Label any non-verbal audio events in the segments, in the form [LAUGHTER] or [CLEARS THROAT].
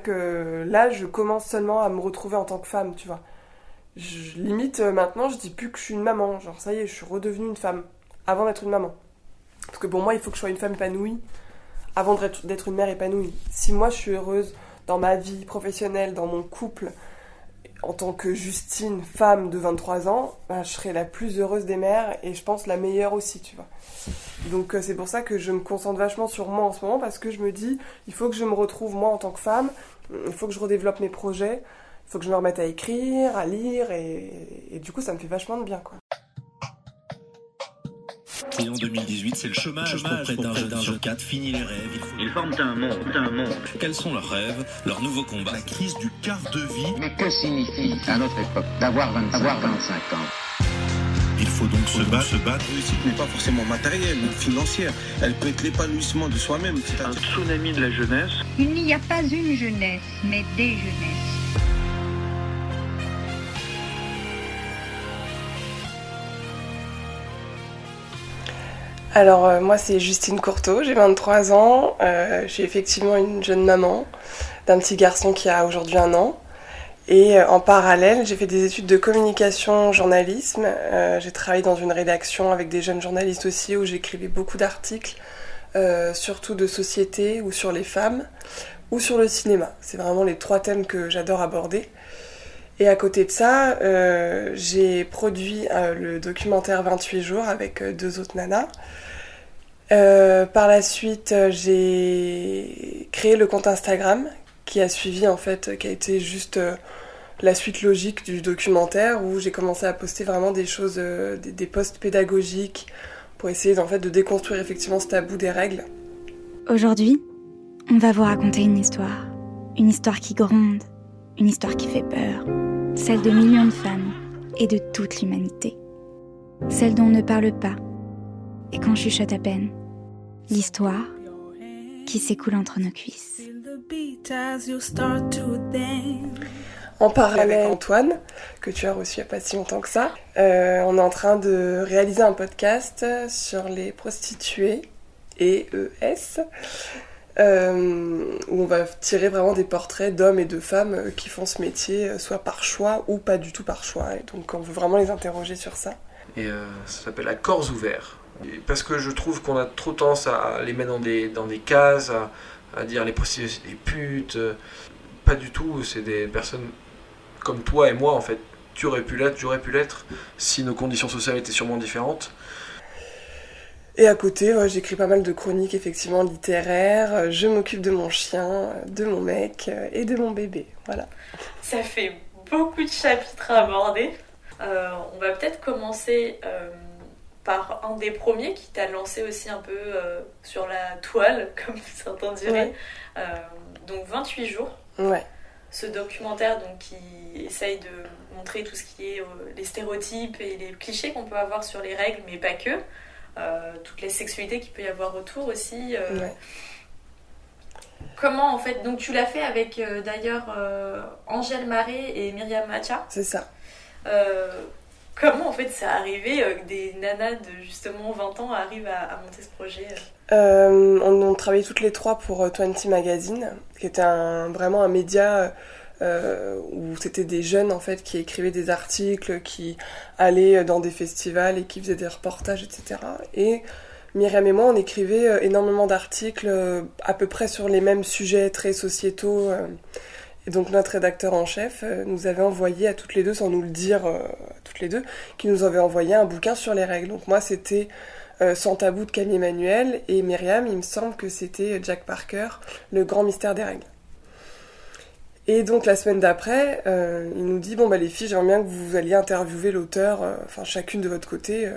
que là, je commence seulement à me retrouver en tant que femme, tu vois. Je, limite, euh, maintenant, je dis plus que je suis une maman. Genre, ça y est, je suis redevenue une femme avant d'être une maman. Parce que pour moi, il faut que je sois une femme épanouie avant d'être une mère épanouie. Si moi, je suis heureuse dans ma vie professionnelle, dans mon couple, en tant que Justine, femme de 23 ans, bah, je serai la plus heureuse des mères et je pense la meilleure aussi, tu vois. Donc euh, c'est pour ça que je me concentre vachement sur moi en ce moment parce que je me dis, il faut que je me retrouve moi en tant que femme, il faut que je redéveloppe mes projets, il faut que je me remette à écrire, à lire et, et du coup ça me fait vachement de bien, quoi. Et en 2018, c'est le chômage, chômage pour près d'un jeune sur Fini les rêves. Ils forment un monde, un monde. Quels sont leurs rêves, leurs nouveaux combats? La crise du quart de vie. Mais que signifie, à notre époque, d'avoir 25, 25 ans? il faut donc se battre, se battre. réussite n'est pas forcément matérielle ou financière. Elle peut être l'épanouissement de soi-même. C'est un tsunami de la jeunesse. Il n'y a pas une jeunesse, mais des jeunesses. Alors euh, moi c'est Justine Courteau, j'ai 23 ans, euh, effectivement une jeune maman d'un petit garçon qui a aujourd'hui un an. Et euh, en parallèle, j'ai fait des études de communication, journalisme. j'ai travaillé dans une rédaction avec des jeunes journalistes aussi où j'écrivais beaucoup d'articles, surtout de société ou sur les femmes ou sur le cinéma. C'est vraiment les trois thèmes que j'adore aborder. Et à côté de ça, j'ai produit le documentaire 28 jours avec deux autres nanas. Euh, par la suite, euh, j'ai créé le compte Instagram qui a suivi en fait, qui a été juste euh, la suite logique du documentaire où j'ai commencé à poster vraiment des choses, des, posts pédagogiques pour essayer en fait de déconstruire effectivement ce tabou des règles. Aujourd'hui, on va vous raconter une histoire, une histoire qui gronde, une histoire qui fait peur, celle de millions de femmes et de toute l'humanité, celle dont on ne parle pas et qu'on chuchote à peine. L'histoire qui s'écoule entre nos cuisses. En parallèle avec Antoine, que tu as reçu il n'y a pas si longtemps que ça, euh, on est en train de réaliser un podcast sur les prostituées et ES, euh, où on va tirer vraiment des portraits d'hommes et de femmes qui font ce métier, soit par choix ou pas du tout par choix. Et donc on veut vraiment les interroger sur ça. Et euh, ça s'appelle La Corps ouvert parce que je trouve qu'on a trop tendance à les mettre dans des, dans des cases, à, dire les prostituées c'est des putes. Pas du tout, c'est des personnes comme toi et moi en fait. Tu aurais pu l'être, tu aurais pu l'être, si nos conditions sociales étaient sûrement différentes. Et à côté, j'écris pas mal de chroniques effectivement littéraires. Je m'occupe de mon chien, de mon mec et de mon bébé. Voilà. Ça fait beaucoup de chapitres à aborder. Euh, on va peut-être commencer euh, par un des premiers qui t'a lancé aussi un peu euh, sur la toile, [LAUGHS] comme certains diraient. Euh, donc 28 jours. Ouais. Ce documentaire donc, qui essaye de montrer tout ce qui est euh, les stéréotypes et les clichés qu'on peut avoir sur les règles, mais pas que. Toutes les sexualités qu'il peut y avoir autour aussi. Ouais. Comment en fait Donc tu l'as fait avec d'ailleurs Angèle Marais et Myriam Macha. C'est ça. Comment en fait c'est arrivé euh, que des nanas de justement 20 ans arrivent à, monter ce projet euh? Euh, on, on, travaillait toutes les trois pour 20 Magazine, qui était un, vraiment un média où c'était des jeunes en fait qui écrivaient des articles, qui allaient dans des festivals et qui faisaient des reportages, etc. Et Myriam et moi, on écrivait énormément d'articles à peu près sur les mêmes sujets très sociétaux. Et donc notre rédacteur en chef euh, nous avait envoyé à toutes les deux, sans nous le dire euh, toutes les deux, qui nous avait envoyé un bouquin sur les règles. Donc moi c'était euh, Sans tabou de Camille Emmanuel et Myriam, il me semble que c'était Jack Parker, Le grand mystère des règles. Et donc la semaine d'après, il nous dit bon bah les filles, j'aimerais bien que vous alliez interviewer l'auteur, enfin chacune de votre côté.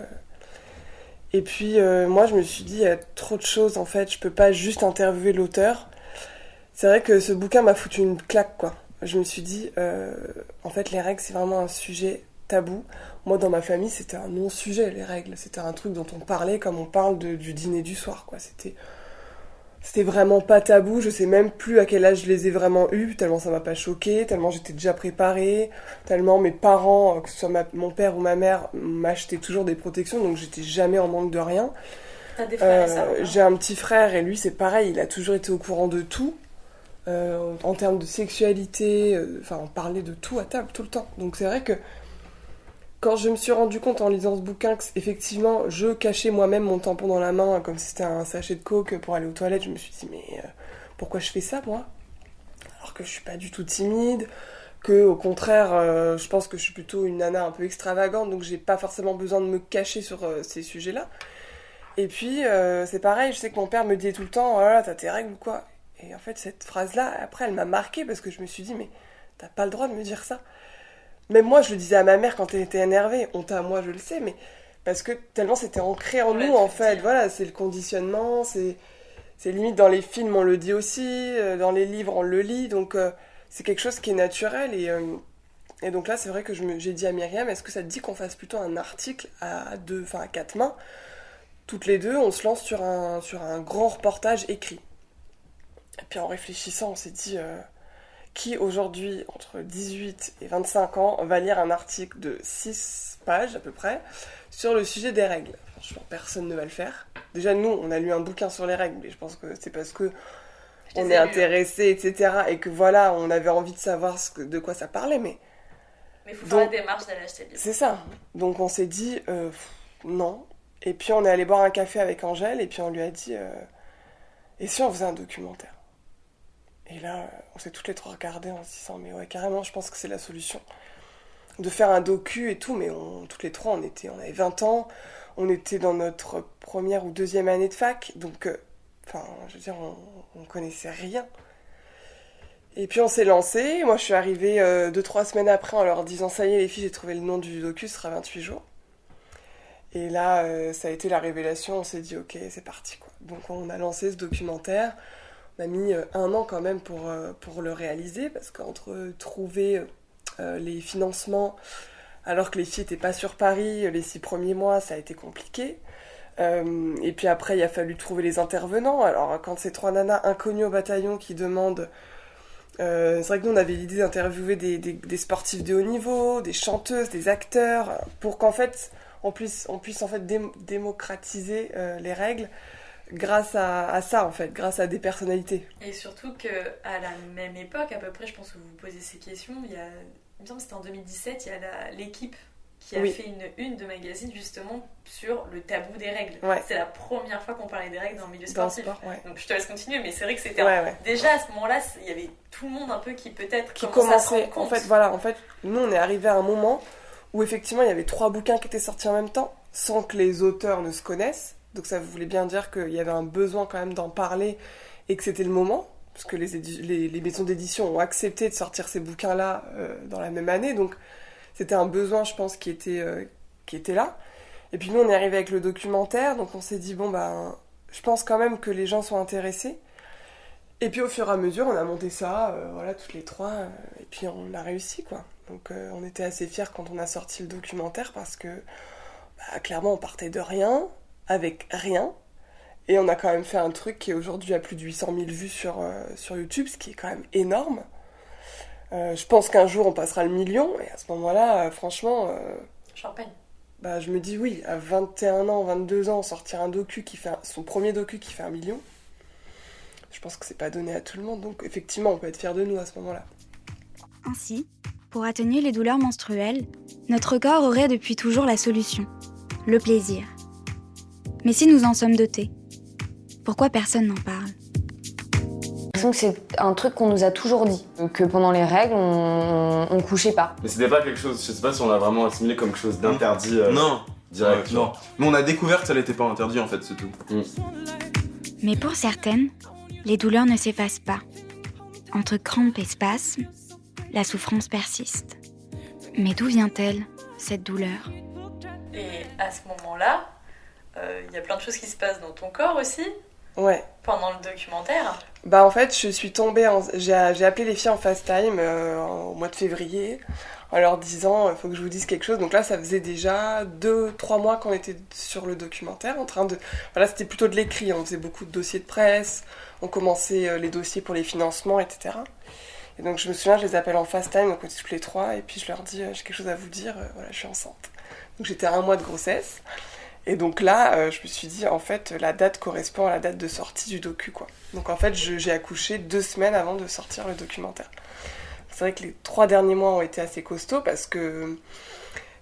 Et puis moi je me suis dit il y a trop de choses en fait, je peux pas juste interviewer l'auteur c'est vrai que ce bouquin m'a foutu une claque, quoi. Je me suis dit, euh, en fait, les règles, c'est vraiment un sujet tabou. Moi, dans ma famille, c'était un non-sujet, les règles. C'était un truc dont on parlait comme on parle du dîner du soir, quoi. C'était, c'était vraiment pas tabou. Je sais même plus à quel âge je les ai vraiment eus, tellement ça m'a pas choqué, tellement j'étais déjà préparée, tellement mes parents, que ce soit mon père ou ma mère, m'achetaient toujours des protections, donc j'étais jamais en manque de rien. T'as des frères et euh, J'ai un petit frère et lui, c'est pareil, il a toujours été au courant de tout. euh, en termes de sexualité, euh, enfin on parlait de tout à table tout le temps. Donc c'est vrai que quand je me suis rendu compte en lisant ce bouquin que effectivement je cachais moi-même mon tampon dans la main comme si c'était un sachet de coke pour aller aux toilettes, je me suis dit mais euh, pourquoi je fais ça moi? Alors que je suis pas du tout timide, que au contraire euh, je pense que je suis plutôt une nana un peu extravagante donc j'ai pas forcément besoin de me cacher sur euh, ces sujets-là. Et puis c'est pareil, je sais que mon père me disait tout le temps oh là t'as tes règles ou quoi? Et en fait cette phrase-là après elle m'a marqué parce que je me suis dit mais t'as pas le droit de me dire ça. Même moi, je le disais à ma mère quand elle était énervée. Honte à moi, je le sais, mais parce que tellement c'était ancré en Ouais, nous, en fait. Voilà, c'est le conditionnement, c'est limite dans les films, on le dit aussi, euh, dans les livres, on le lit. Donc euh, c'est quelque chose qui est naturel. Et, euh, et donc là, c'est vrai que j'ai dit à Myriam, est-ce que ça te dit qu'on fasse plutôt un article à deux, enfin à quatre mains? Toutes les deux, on se lance sur un, sur un grand reportage écrit. Et puis en réfléchissant, on s'est dit, euh, qui aujourd'hui, entre 18 et 25 ans, va lire un article de 6 pages à peu près sur le sujet des règles Franchement, personne ne va le faire. Déjà, nous, on a lu un bouquin sur les règles, mais je pense que c'est parce que Je on est lus. intéressé, etc. Et que voilà, on avait envie de savoir ce que- de quoi ça parlait, mais Mais il faut faire Donc- la démarche d'aller acheter le livre. c'est ça. Donc on s'est dit, euh, pff, non. Et puis on est allé boire un café avec Angèle, et puis on lui a dit, euh, et si on faisait un documentaire? Et là, euh, on s'est toutes les trois regardées en se disant, mais ouais, carrément, je pense que c'est la solution. De faire un docu et tout, mais toutes les trois, on, était, on avait 20 ans, on était dans notre première ou deuxième année de fac, donc, euh, enfin, je veux dire, on, on connaissait rien. Et puis on s'est lancé. Moi, je suis arrivée euh, deux, trois semaines après en leur disant Ça y est, les filles, j'ai trouvé le nom du docu, ce sera 28 jours. Et là, euh, ça a été la révélation. On s'est dit Ok, c'est parti. Quoi. Donc, on a lancé ce documentaire. On a mis euh, un an quand même pour, euh, pour le réaliser parce qu'entre euh, trouver les financements alors que les filles n'étaient pas sur Paris, les six premiers mois, ça a été compliqué. Et puis après, il a fallu trouver les intervenants. Alors, quand c'est trois nanas inconnues au bataillon qui demandent c'est vrai que nous, on avait l'idée d'interviewer des, des- sportifs de haut niveau, des chanteuses, des acteurs, pour qu'en fait, on puisse, on puisse en fait dém- démocratiser les règles grâce à, à ça, en fait, grâce à des personnalités. Et surtout que à la même époque, à peu près, je pense que vous vous posez ces questions, il y a, il me semble c'était en 2017, il y a l'équipe qui a Oui. fait une une de magazine justement sur le tabou des règles. Ouais. C'est la première fois qu'on parlait des règles dans le milieu Dans le sportif. sport, ouais. Donc je te laisse continuer, mais c'est vrai que c'était Ouais, un- ouais. déjà à ce moment-là, il y avait tout le monde un peu qui peut-être Qui commençait en fait, voilà, en fait, nous, on est arrivé à un moment où effectivement, il y avait trois bouquins qui étaient sortis en même temps, sans que les auteurs ne se connaissent. Donc ça voulait bien dire qu'il y avait un besoin quand même d'en parler et que c'était le moment, parce que les, maisons d'édition ont accepté de sortir ces bouquins-là euh, dans la même année. Donc c'était un besoin, je pense, qui était, euh, là. Et puis nous, on est arrivé avec le documentaire, donc on s'est dit, bon, ben, je pense quand même que les gens sont intéressés. Et puis au fur et à mesure, on a monté ça, euh, voilà, toutes les trois, et puis on a réussi, quoi. Donc on était assez fiers quand on a sorti le documentaire parce que, bah, clairement, on partait de rien, avec rien, et on a quand même fait un truc qui aujourd'hui a plus de 800 000 vues sur, euh, sur YouTube, ce qui est quand même énorme. Euh, je pense qu'un jour on passera le million, et à ce moment-là, euh, franchement, euh, Champagne. bah, je me dis oui, à 21 ans, 22 ans, sortir un docu qui fait un- son premier docu qui fait un million, je pense que c'est pas donné à tout le monde. Donc effectivement, on peut être fier de nous à ce moment-là. Ainsi, pour atténuer les douleurs menstruelles, notre corps aurait depuis toujours la solution, le plaisir. Mais si nous en sommes dotés, pourquoi personne n'en parle? J'ai l'impression que c'est un truc qu'on nous a toujours dit, que pendant les règles, on, on couchait pas. Mais c'était pas quelque chose, je sais pas si on l'a vraiment assimilé comme quelque chose d'interdit. euh, Non. Direct. Ouais, non. Mais on a découvert que ça n'était pas interdit en fait, c'est tout. Mais pour certaines, les douleurs ne s'effacent pas. Entre crampes et spasmes, la souffrance persiste. Mais d'où vient-elle, cette douleur? Et à ce moment-là, euh, il y a plein de choses qui se passent dans ton corps aussi, Ouais. pendant le documentaire. Bah en fait, je suis tombée, en... j'ai appelé les filles en FaceTime euh, au mois de février en leur disant il faut que je vous dise quelque chose. Donc là, ça faisait déjà deux, trois mois qu'on était sur le documentaire en train de. Voilà, c'était plutôt de l'écrit. On faisait beaucoup de dossiers de presse, on commençait euh, les dossiers pour les financements, etc. Et donc je me souviens, je les appelle en FaceTime, donc on était tous les trois, et puis je leur dis euh, j'ai quelque chose à vous dire, euh, voilà, je suis enceinte. Donc j'étais à un mois de grossesse. Et donc là, euh, je me suis dit, en fait, la date correspond à la date de sortie du docu, quoi. Donc en fait, j'ai accouché deux semaines avant de sortir le documentaire. C'est vrai que les trois derniers mois ont été assez costauds parce que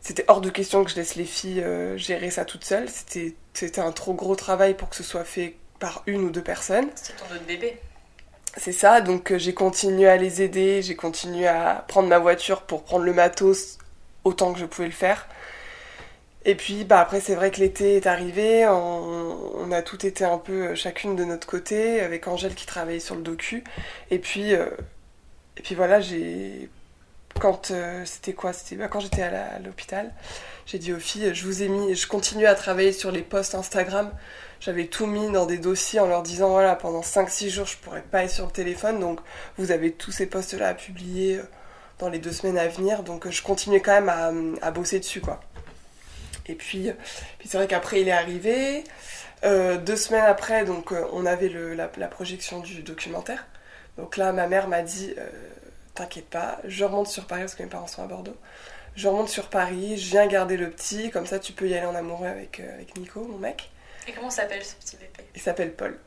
c'était hors de question que je laisse les filles euh, gérer ça toutes seules. C'était, c'était un trop gros travail pour que ce soit fait par une ou deux personnes. C'est ton autre bébé. C'est ça, donc euh, j'ai continué à les aider, j'ai continué à prendre ma voiture pour prendre le matos autant que je pouvais le faire. Et puis bah après c'est vrai que l'été est arrivé, on, a tout été un peu euh, chacune de notre côté, avec Angèle qui travaillait sur le docu. Et puis, euh, et puis voilà, j'ai... Quand euh, c'était quoi C'était bah, quand j'étais à l'hôpital, j'ai dit aux filles, je vous ai mis, je continue à travailler sur les posts Instagram. J'avais tout mis dans des dossiers en leur disant voilà, pendant 5-6 jours, je pourrais pas être sur le téléphone, donc vous avez tous ces posts-là à publier dans les deux semaines à venir. Donc je continuais quand même à, à bosser dessus, quoi. Et puis, euh, puis c'est vrai qu'après, il est arrivé. Euh, deux semaines après, donc euh, on avait le- la, la projection du documentaire. Donc là, ma mère m'a dit euh, T'inquiète pas, je remonte sur Paris parce que mes parents sont à Bordeaux. Je remonte sur Paris, je viens garder le petit, comme ça tu peux y aller en amoureux avec, euh, avec Nico, mon mec. Et comment s'appelle ce petit bébé? Il s'appelle Paul.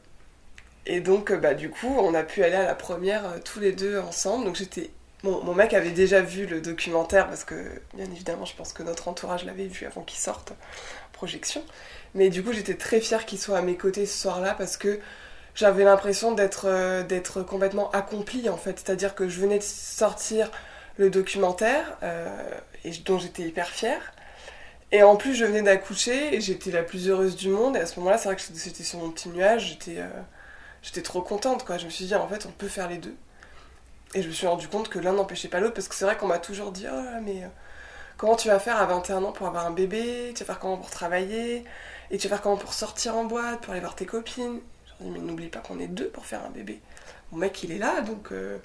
Et donc, bah, du coup, on a pu aller à la première tous les deux ensemble. Donc, j'étais. Mon mec avait déjà vu le documentaire parce que, bien évidemment, je pense que notre entourage l'avait vu avant qu'il sorte projection. Mais du coup, j'étais très fière qu'il soit à mes côtés ce soir-là parce que j'avais l'impression d'être euh, complètement accomplie en fait. C'est-à-dire que je venais de sortir le documentaire euh, et dont j'étais hyper fière. Et en plus, je venais d'accoucher et j'étais la plus heureuse du monde. Et à ce moment-là, c'est vrai que j'étais sur mon petit nuage. J'étais euh, j'étais trop contente, quoi. Je me suis dit, en fait, on peut faire les deux. Et je me suis rendu compte que l'un n'empêchait pas l'autre parce que c'est vrai qu'on m'a toujours dit, oh mais euh, comment tu vas faire à 21 ans pour avoir un bébé? Tu vas faire comment pour travailler? Et tu vas faire comment pour sortir en boîte, pour aller voir tes copines? Je leur mais n'oublie pas qu'on est deux pour faire un bébé. Mon mec, il est là, donc. euh,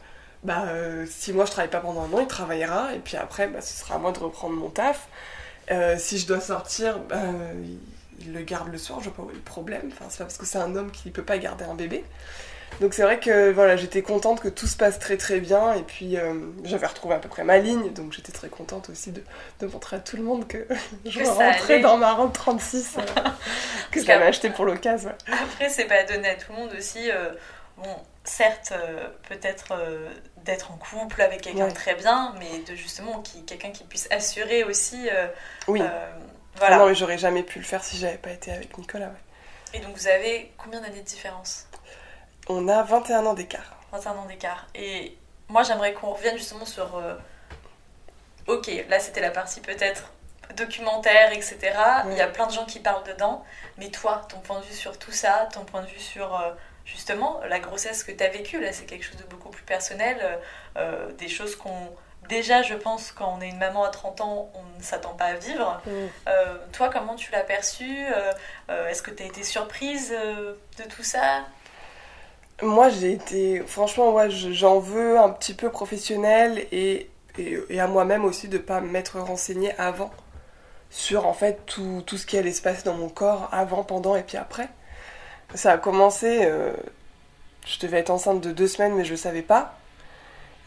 bah, euh, si moi je travaille pas pendant un an, il travaillera, et puis après, bah, ce sera à moi de reprendre mon taf. Si je dois sortir, bah, il, le garde le soir, je vois pas où est le problème. Enfin, c'est pas parce que c'est un homme qui peut pas garder un bébé. Donc c'est vrai que voilà, j'étais contente que tout se passe très très bien, et puis euh, j'avais retrouvé à peu près ma ligne, donc j'étais très contente aussi de, de montrer à tout le monde que [LAUGHS] je Que rentrais dans ma robe 36 euh, que Parce j'avais acheté pour l'occasion. ouais. Après, c'est pas donné à tout le monde aussi. euh, bon, certes, euh, peut-être d'être en couple avec quelqu'un Ouais. de très bien, mais de justement qui, quelqu'un qui puisse assurer aussi. Oui. Voilà. Ah non, mais j'aurais jamais pu le faire si j'avais pas été avec Nicolas. ouais. Et donc, vous avez combien d'années de différence? On a 21 ans d'écart. 21 ans d'écart. Et moi, j'aimerais qu'on revienne justement sur. euh, ok, là, c'était la partie peut-être documentaire, etc. Il y a plein de gens qui parlent dedans. Mais toi, ton point de vue sur tout ça, ton point de vue sur. euh, Justement, la grossesse que tu as vécue, là, c'est quelque chose de beaucoup plus personnel, euh, des choses qu'on. Déjà, je pense, quand on est une maman à 30 ans, on ne s'attend pas à vivre. Euh, toi, comment tu l'as perçu? Euh, euh, Est-ce que tu as été surprise de tout ça? Moi, j'ai été. Franchement, ouais, j'en veux un petit peu professionnel et, et, et à moi-même aussi de pas m'être renseignée avant sur en fait tout, tout ce qui allait se passer dans mon corps avant, pendant et puis après. Ça a commencé. euh, je devais être enceinte de deux semaines, mais je le savais pas.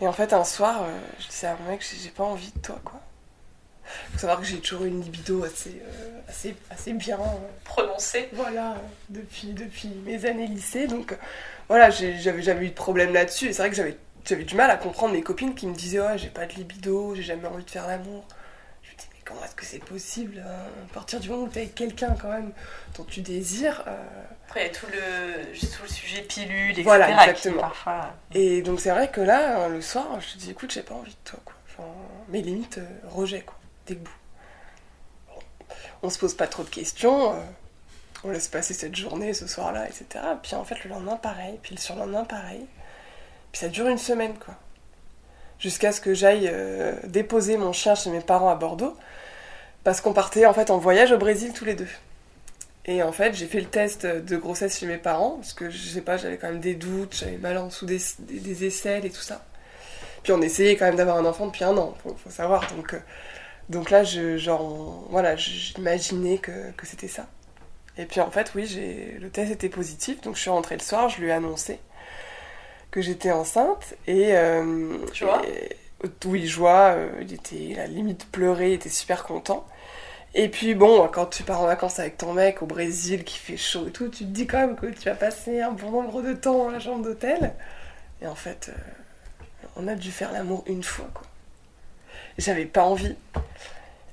Et en fait, un soir, euh, je disais à mon mec, j'ai pas envie de toi, quoi. Faut savoir que j'ai toujours une libido assez, euh, assez, assez bien. euh, prononcée. Voilà, depuis, depuis mes années lycée. Donc voilà, j'avais jamais eu de problème là-dessus. Et c'est vrai que j'avais du mal à comprendre mes copines qui me disaient Ouais, j'ai pas de libido, j'ai jamais envie de faire l'amour. Je me dis Mais comment est-ce que c'est possible hein? À partir du moment où t'es avec quelqu'un quand même dont tu désires. Euh, Après, il y a tout le, tout le sujet pilule, etc. Voilà, exactement. parfois... Et donc c'est vrai que là, euh, le soir, je te dis écoute, j'ai pas envie de toi, quoi. Enfin, mes limites, euh, rejet, quoi. Dégoût. Bon. On se pose pas trop de questions, euh, on laisse passer cette journée, ce soir-là, etc. Puis en fait, le lendemain, pareil, puis le surlendemain, pareil. Puis ça dure une semaine, quoi. Jusqu'à ce que j'aille euh, déposer mon chien chez mes parents à Bordeaux, parce qu'on partait en fait en voyage au Brésil tous les deux. Et en fait, j'ai fait le test de grossesse chez mes parents, parce que je sais pas, j'avais quand même des doutes, j'avais mal en dessous des, des, des aisselles et tout ça. Puis on essayait quand même d'avoir un enfant depuis un an, faut, faut savoir. Donc, euh, donc là, je, genre, voilà, j'imaginais que, que c'était ça. Et puis en fait, oui, le test était positif, donc je suis rentrée le soir, je lui ai annoncé que j'étais enceinte et. Euh, Joie et- Oui, joie, euh, il était à la limite pleurer, il était super content. Et puis bon, quand tu pars en vacances avec ton mec au Brésil, qui fait chaud et tout, tu te dis quand même que tu vas passer un bon nombre de temps dans la chambre d'hôtel. Et en fait, euh, on a dû faire l'amour une fois, quoi. J'avais pas envie.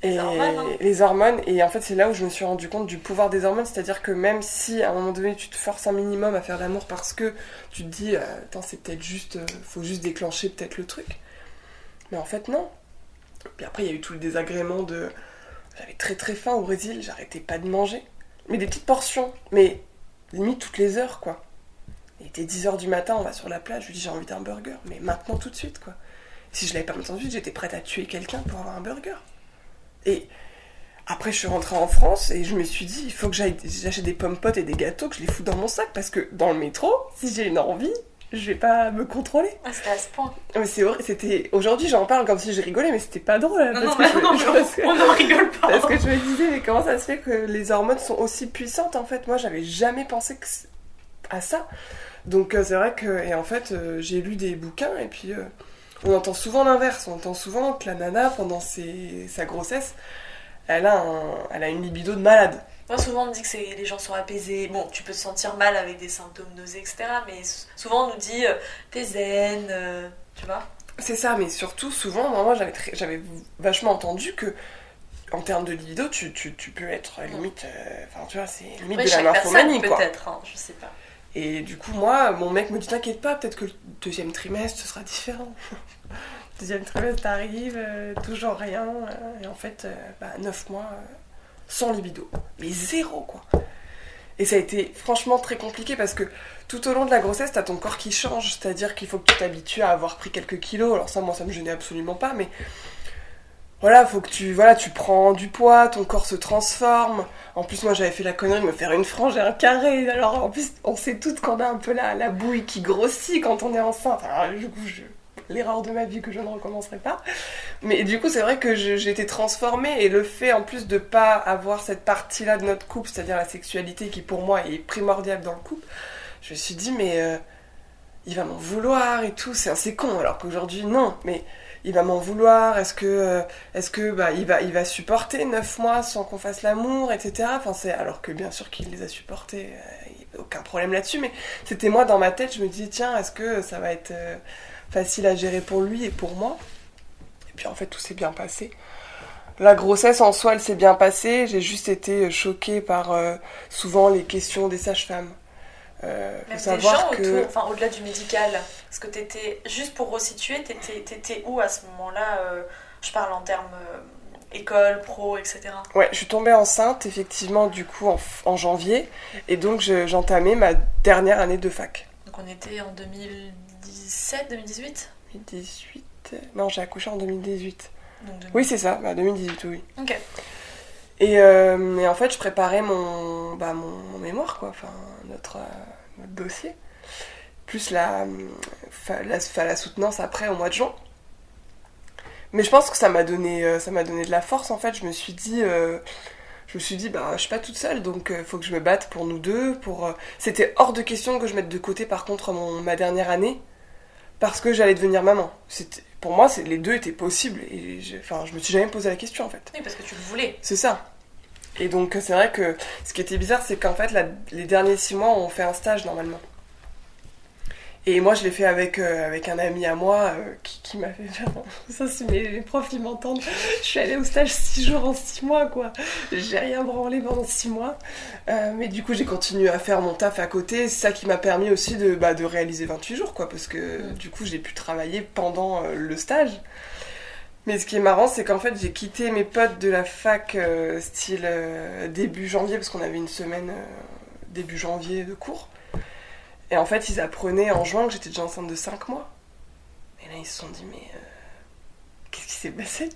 Et Les hormones, hein. les hormones, et en fait c'est là où je me suis rendu compte du pouvoir des hormones, c'est-à-dire que même si à un moment donné tu te forces un minimum à faire l'amour parce que tu te dis, euh, attends c'est peut-être juste, euh, faut juste déclencher peut-être le truc, mais en fait non. Puis après il y a eu tout le désagrément de, j'avais très très faim au Brésil, j'arrêtais pas de manger, mais des petites portions, mais limite toutes les heures quoi. Il était 10h du matin, on va sur la plage, je lui dis j'ai envie d'un burger, mais maintenant tout de suite quoi. Si je l'avais pas suite, j'étais prête à tuer quelqu'un pour avoir un burger. Et après, je suis rentrée en France et je me suis dit, il faut que j'achète des pommes potes et des gâteaux, que je les fous dans mon sac parce que dans le métro, si j'ai une envie, je vais pas me contrôler. Ah, c'était à ce point. Mais c'est horrible, c'était. Aujourd'hui, j'en parle comme si je rigolais, mais c'était pas drôle. hein, Non, non, que non, je- non, parce que- on n'en rigole pas. Parce que je me disais, mais comment ça se fait que les hormones sont aussi puissantes en fait? Moi, j'avais jamais pensé que à ça. Donc, euh, c'est vrai que. Et en fait, euh, j'ai lu des bouquins et puis. euh, on entend souvent l'inverse. On entend souvent que la nana, pendant ses- sa grossesse, elle a, un- elle a une libido de malade. Moi, souvent, on me dit que les gens sont apaisés. Bon, tu peux te sentir mal avec des symptômes nausées, etc. Mais souvent, on nous dit euh, t'es zen, euh, tu vois. C'est ça, mais surtout, souvent, moi, j'avais vachement entendu que. En termes de libido, tu, tu, tu peux être euh, limite. euh, Enfin, tu vois, c'est limite de la quoi. peut-être, hein, je sais pas. Et du coup, moi, mon mec me dit T'inquiète pas, peut-être que le deuxième trimestre, ce sera différent. [LAUGHS] deuxième trimestre arrive, euh, toujours rien. euh, et en fait, bah, 9 mois sans libido. Mais zéro, quoi. Et ça a été franchement très compliqué parce que tout au long de la grossesse, t'as ton corps qui change. C'est-à-dire qu'il faut que tu t'habitues à avoir pris quelques kilos. Alors, ça, moi, ça me gênait absolument pas, mais. Voilà, faut que tu, voilà, tu prends du poids, ton corps se transforme. En plus, moi, j'avais fait la connerie de me faire une frange et un carré. Alors, en plus, on sait toutes qu'on a un peu la, la bouille qui grossit quand on est enceinte. Alors, du coup, l'erreur de ma vie que je ne recommencerai pas. Mais du coup, c'est vrai que j'ai été transformée et le fait, en plus, de pas avoir cette partie-là de notre couple, c'est-à-dire la sexualité qui, pour moi, est primordiale dans le couple, je me suis dit, mais euh, il va m'en vouloir et tout. C'est assez con, alors qu'aujourd'hui, non. Mais il va m'en vouloir Est-ce que, euh, est-ce que bah, il, va, il va supporter 9 mois sans qu'on fasse l'amour, etc. Enfin, alors que bien sûr qu'il les a supportés, euh, aucun problème là-dessus, mais c'était moi dans ma tête, je me disais, tiens, est-ce que ça va être facile à gérer pour lui et pour moi Et puis en fait, tout s'est bien passé. La grossesse en soi, elle s'est bien passée. J'ai juste été choquée par euh, souvent les questions des sages-femmes. Euh, faut des gens que autour, enfin au-delà du médical. Parce que t'étais, juste pour resituer, t'étais, t'étais où à ce moment-là euh, Je parle en termes euh, école, pro, etc. Ouais, je suis tombée enceinte effectivement du coup en, janvier et donc je- j'entamais ma dernière année de fac. Donc on était en 2017, 2018 2018 euh, Non, j'ai accouché en 2018. Donc, 2000. Oui, c'est ça, bah, 2018, oui. Ok. Et, euh, et en fait, je préparais mon, bah, mon, mon mémoire, quoi, enfin, notre, euh, notre dossier. Plus la, la, la soutenance après au mois de juin. Mais je pense que ça m'a donné, euh, ça m'a donné de la force, en fait. Je me suis dit, euh, je me suis dit, bah, je suis pas toute seule, donc il faut que je me batte pour nous deux. Pour, C'était hors de question que je mette de côté, par contre, mon, ma dernière année, parce que j'allais devenir maman. Pour moi, les deux étaient possibles, et je, enfin, je me suis jamais posé la question, en fait. Oui, parce que tu le voulais. C'est ça. Et donc c'est vrai que ce qui était bizarre, c'est qu'en fait la- les derniers six mois, on fait un stage normalement. Et moi, je l'ai fait avec, euh, avec un ami à moi euh, qui, qui m'a fait faire. Ça, c'est mes, mes profs, ils m'entendent. Je suis allée au stage six jours en six mois, quoi. J'ai rien branlé pendant six mois. Euh, mais du coup, j'ai continué à faire mon taf à côté. C'est ça qui m'a permis aussi de, bah, de réaliser 28 jours, quoi. Parce que du coup, j'ai pu travailler pendant le stage. Mais ce qui est marrant, c'est qu'en fait, j'ai quitté mes potes de la fac style début janvier, parce qu'on avait une semaine début janvier de cours. Et en fait, ils apprenaient en juin que j'étais déjà enceinte de 5 mois. Et là, ils se sont dit, mais euh, qu'est-ce qui s'est passé?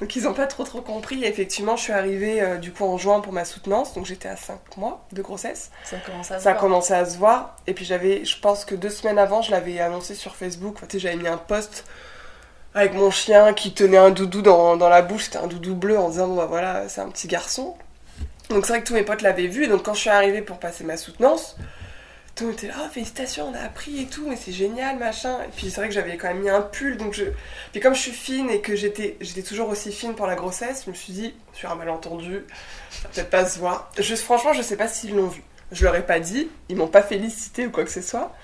Donc, ils n'ont pas trop trop compris. Et effectivement, je suis arrivée euh, du coup en juin pour ma soutenance, donc j'étais à 5 mois de grossesse. Ça a commencé à se Ça voir. à se voir. Et puis j'avais, je pense que deux semaines avant, je l'avais annoncé sur Facebook. Enfin, tu sais, j'avais mis un post avec mon chien qui tenait un doudou dans, dans la bouche. C'était un doudou bleu en disant, bon bah voilà, c'est un petit garçon. Donc c'est vrai que tous mes potes l'avaient vu. Et donc quand je suis arrivée pour passer ma soutenance, tout le monde était là, oh, félicitations, on a appris et tout, mais c'est génial, machin. Et puis c'est vrai que j'avais quand même mis un pull, donc je. Puis comme je suis fine et que j'étais, j'étais toujours aussi fine pour la grossesse, je me suis dit, sur un malentendu, ça peut-être pas se voir. Je, franchement, je sais pas s'ils l'ont vu. Je leur ai pas dit, ils m'ont pas félicité ou quoi que ce soit.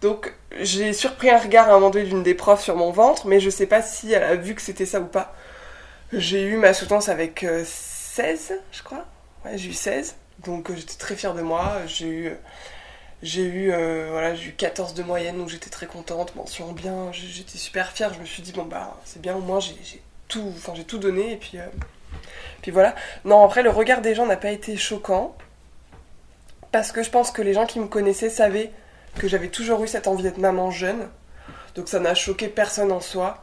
Donc j'ai surpris un regard à un moment donné d'une des profs sur mon ventre, mais je sais pas si elle a vu que c'était ça ou pas. J'ai eu ma soutenance avec 16, je crois. Ouais, j'ai eu 16. Donc j'étais très fière de moi. J'ai eu j'ai eu, euh, voilà, eu 14 de moyenne, donc j'étais très contente, mention bien, j'étais super fière. Je me suis dit, bon, bah, c'est bien, au moins, j'ai tout, tout donné, et puis, euh, puis voilà. Non, après, le regard des gens n'a pas été choquant, parce que je pense que les gens qui me connaissaient savaient que j'avais toujours eu cette envie d'être maman jeune, donc ça n'a choqué personne en soi.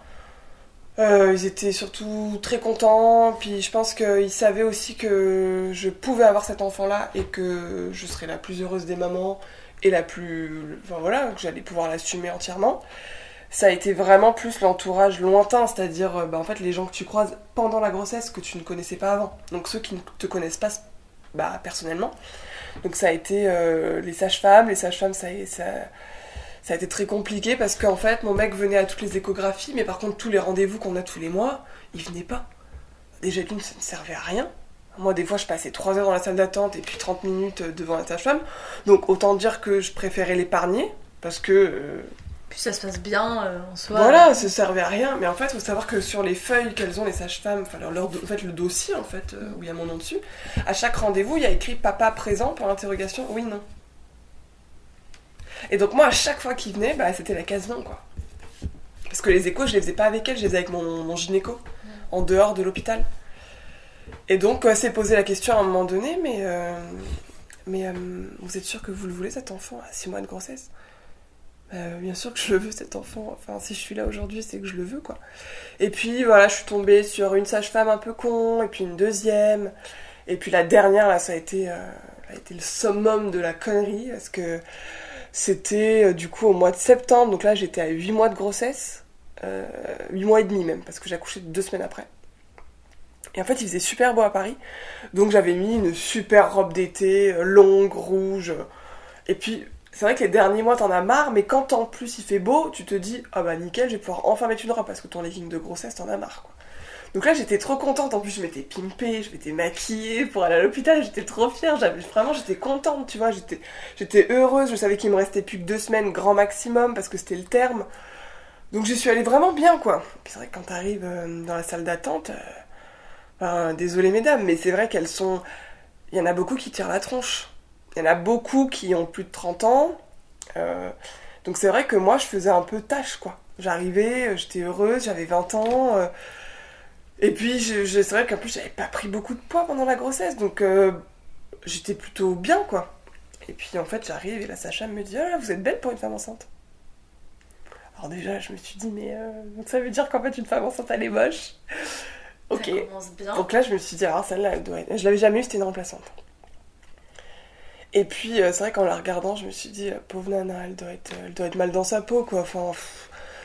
Euh, ils étaient surtout très contents, puis je pense qu'ils savaient aussi que je pouvais avoir cet enfant-là et que je serais la plus heureuse des mamans et la plus. Enfin voilà, que j'allais pouvoir l'assumer entièrement. Ça a été vraiment plus l'entourage lointain, c'est-à-dire euh, bah, en fait les gens que tu croises pendant la grossesse que tu ne connaissais pas avant. Donc ceux qui ne te connaissent pas bah, personnellement. Donc ça a été euh, les sages-femmes, les sages-femmes ça, ça, ça, a été très compliqué parce qu'en fait mon mec venait à toutes les échographies, mais par contre tous les rendez-vous qu'on a tous les mois, il venait pas. Déjà d'une, ça ne servait à rien. Moi, des fois, je passais 3 heures dans la salle d'attente et puis 30 minutes devant la sage-femme. Donc, autant dire que je préférais l'épargner parce que. Euh, puis ça se passe bien euh, en soi. Voilà, ça servait à rien. Mais en fait, il faut savoir que sur les feuilles qu'elles ont, les sages-femmes, enfin, leur, en fait, le dossier, en fait, euh, où il y a mon nom dessus, à chaque rendez-vous, il y a écrit papa présent pour l'interrogation oui, non. Et donc, moi, à chaque fois qu'il venait, bah, c'était la case non, quoi. Parce que les échos, je les faisais pas avec elle, je les faisais avec mon, mon gynéco, en dehors de l'hôpital. Et donc, euh, s'est posé la question à un moment donné, mais, euh, mais euh, vous êtes sûr que vous le voulez cet enfant à 6 mois de grossesse? Bien sûr que je le veux cet enfant. Enfin, si je suis là aujourd'hui, c'est que je le veux, quoi. Et puis voilà, je suis tombée sur une sage-femme un peu con, et puis une deuxième. Et puis la dernière, là, ça a été, a été le summum de la connerie, parce que c'était du coup au mois de septembre, donc là j'étais à 8 mois de grossesse, 8 mois et demi même, parce que j'ai accouché deux semaines après. Et en fait, il faisait super beau à Paris. Donc j'avais mis une super robe d'été, longue, rouge. Et puis, c'est vrai que les derniers mois, t'en as marre, mais quand en plus il fait beau, tu te dis, ah bah nickel, je vais pouvoir enfin mettre une robe parce que ton legging de grossesse, t'en as marre. Donc là, j'étais trop contente. En plus, je m'étais pimpée, je m'étais maquillée pour aller à l'hôpital. J'étais trop fière. Vraiment, j'étais contente, tu vois. J'étais, heureuse. Je savais qu'il me restait plus que deux semaines, grand maximum, parce que c'était le terme. Donc, je suis allée vraiment bien, quoi. Puis c'est vrai que quand t'arrives euh, dans la salle d'attente, euh, désolé mesdames, mais c'est vrai qu'elles sont. Il y en a beaucoup qui tirent la tronche. Il y en a beaucoup qui ont plus de 30 ans. Euh, donc c'est vrai que moi, je faisais un peu tâche, quoi. J'arrivais, euh, j'étais heureuse, j'avais 20 ans. Euh, et puis, je, c'est vrai qu'en plus, j'avais pas pris beaucoup de poids pendant la grossesse. Donc, j'étais plutôt bien, quoi. Et puis, en fait, j'arrive et la Sacha me dit Ah, vous êtes belle pour une femme enceinte. Alors, déjà, je me suis dit Mais ça veut dire qu'en fait, une femme enceinte, elle est moche. Ok. Donc là, je me suis dit, alors celle-là, elle doit être... Je l'avais jamais eu, c'était une remplaçante. Et puis, euh, c'est vrai qu'en la regardant, je me suis dit, euh, pauvre nana, elle doit, être, elle doit être mal dans sa peau, quoi. Enfin,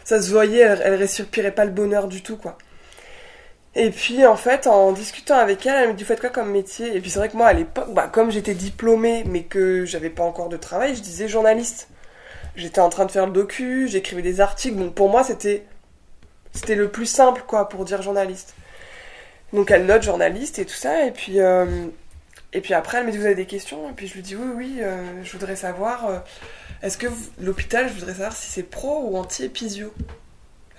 ça se voyait, elle, elle respirait pas le bonheur du tout, quoi. Et puis, en fait, en discutant avec elle, elle me dit, vous faites quoi comme métier? Et puis, c'est vrai que moi, à l'époque, bah, comme j'étais diplômée, mais que j'avais pas encore de travail, je disais journaliste. J'étais en train de faire le docu, j'écrivais des articles, donc pour moi, c'était c'était le plus simple, quoi, pour dire journaliste. Donc elle note journaliste et tout ça, et puis, euh, et puis après elle me dit vous avez des questions, et puis je lui dis oui, oui, euh, je voudrais savoir, euh, est-ce que l'hôpital, je voudrais savoir si c'est pro ou anti-épisio?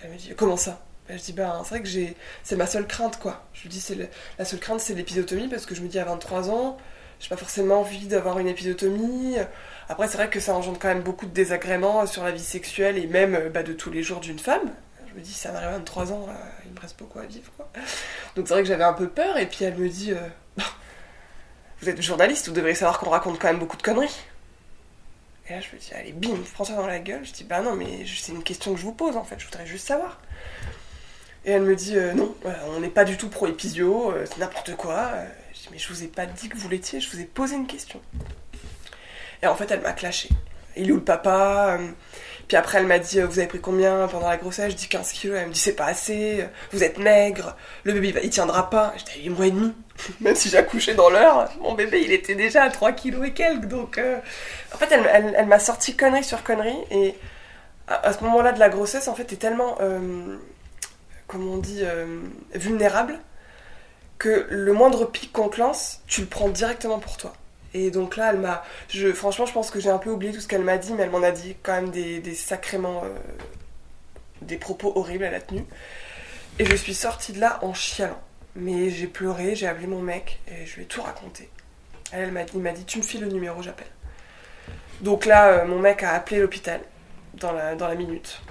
Elle me dit comment ça? Je dis ben c'est vrai que j'ai, c'est ma seule crainte quoi. Je lui dis c'est la seule crainte c'est l'épisiotomie parce que je me dis à 23 ans, j'ai pas forcément envie d'avoir une épisiotomie. Après c'est vrai que ça engendre quand même beaucoup de désagréments sur la vie sexuelle et même bah, de tous les jours d'une femme. Je me dis, ça m'arrive à 23 ans, il me reste beaucoup à vivre. Quoi. Donc c'est vrai que j'avais un peu peur, et puis elle me dit, euh, [LAUGHS] vous êtes journaliste, vous devriez savoir qu'on raconte quand même beaucoup de conneries. Et là je me dis, allez, bim, prends ça dans la gueule. Je dis, bah non, mais c'est une question que je vous pose en fait, je voudrais juste savoir. Et elle me dit, euh, non, on n'est pas du tout pro-épisio, euh, c'est n'importe quoi. Je dis, mais je vous ai pas dit que vous l'étiez, je vous ai posé une question. Et en fait, elle m'a clashé. Il est où le papa? Puis après, elle m'a dit euh, Vous avez pris combien pendant la grossesse? Je dis 15 kilos. Elle me dit C'est pas assez, vous êtes maigre, le bébé il tiendra pas. J'étais à 8 mois et demi. [LAUGHS] Même si j'accouchais dans l'heure, mon bébé il était déjà à 3 kilos et quelques. Donc euh, en fait, elle, elle- m'a sorti connerie sur connerie. Et à, ce moment-là de la grossesse, en fait, t'es tellement, euh, comment on dit, vulnérable que le moindre pic qu'on te lance, tu le prends directement pour toi. Et donc là, elle m'a. Franchement, je pense que j'ai un peu oublié tout ce qu'elle m'a dit, mais elle m'en a dit quand même des, des sacrément. euh, des propos horribles, elle a tenu. Et je suis sortie de là en chialant. Mais j'ai pleuré, j'ai appelé mon mec et je lui ai tout raconté. Elle, m'a dit, Tu me files le numéro, j'appelle. Donc là, euh, mon mec a appelé l'hôpital dans la, la minute.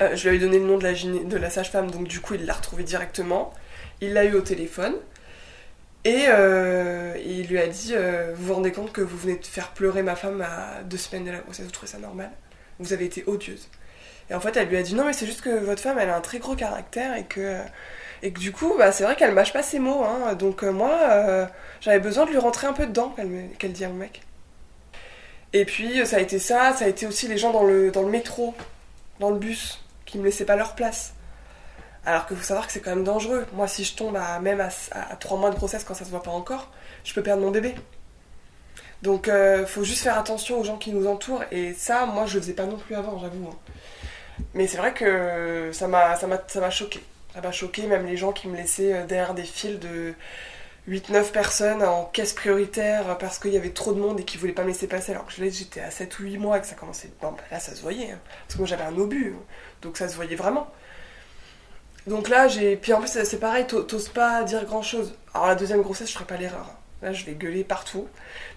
Euh, je lui ai donné le nom de la, la sage-femme, donc du coup, il l'a retrouvé directement. Il l'a eu au téléphone. Et euh, il lui a dit euh, Vous vous rendez compte que vous venez de faire pleurer ma femme à deux semaines de la grossesse, vous trouvez ça normal? Vous avez été odieuse. Et en fait, elle lui a dit Non, mais c'est juste que votre femme, elle a un très gros caractère et que, et que du coup, bah, c'est vrai qu'elle mâche pas ses mots. Hein, donc euh, moi, j'avais besoin de lui rentrer un peu dedans, qu'elle qu'elle dit à mon mec. Et puis, ça a été ça, ça a été aussi les gens dans le, dans le métro, dans le bus, qui me laissaient pas leur place. Alors que faut savoir que c'est quand même dangereux. Moi, si je tombe à, même à, à 3 mois de grossesse quand ça se voit pas encore, je peux perdre mon bébé. Donc, euh, faut juste faire attention aux gens qui nous entourent. Et ça, moi, je le faisais pas non plus avant, j'avoue. hein. Mais c'est vrai que ça m'a, choqué. Ça m'a choqué, même les gens qui me laissaient euh, derrière des files de 8-9 personnes en caisse prioritaire parce qu'il y avait trop de monde et qu'ils voulaient pas me laisser passer. Alors que j'étais à 7 ou 8 mois et que ça commençait. Bon, bah là, ça se voyait. hein. Parce que moi, j'avais un obus. hein. Donc, ça se voyait vraiment. Donc là, j'ai. Puis en plus, c'est pareil, t'o- t'oses pas dire grand chose. Alors la deuxième grossesse, je ferai pas l'erreur. Là, je vais gueuler partout.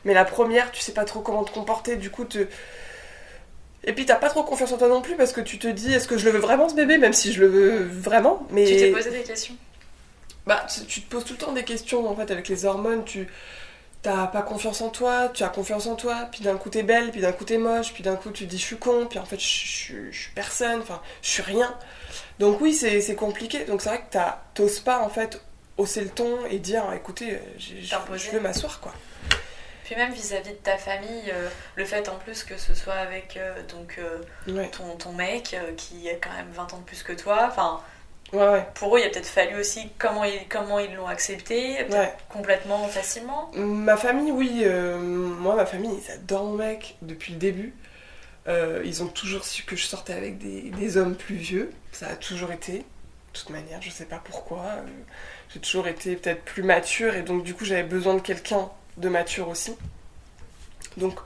Mais la première, tu sais pas trop comment te comporter, du coup, te. Et puis t'as pas trop confiance en toi non plus parce que tu te dis est-ce que je le veux vraiment ce bébé, même si je le veux vraiment. Mais Tu t'es posé des questions bah, tu, tu te poses tout le temps des questions en fait avec les hormones. Tu t'as pas confiance en toi, tu as confiance en toi, puis d'un coup t'es belle, puis d'un coup t'es moche, puis d'un coup tu te dis je suis con, puis en fait je, je- je suis personne, enfin je suis rien. Donc oui, c'est c'est compliqué. Donc c'est vrai que t'oses pas en fait hausser le ton et dire écoutez, euh, je, veux m'asseoir quoi. Puis même vis-à-vis de ta famille, euh, le fait en plus que ce soit avec euh, donc, euh, ton, ton mec qui a quand même 20 ans de plus que toi, enfin, pour eux il a peut-être fallu aussi comment ils comment ils l'ont accepté, Ouais. complètement facilement. Ma famille, oui. euh, moi, ma famille, ils adorent mon mec depuis le début. Euh, ils ont toujours su que je sortais avec des, des hommes plus vieux. Ça a toujours été. De toute manière, je sais pas pourquoi. euh, J'ai toujours été peut-être plus mature et donc du coup j'avais besoin de quelqu'un de mature aussi. Donc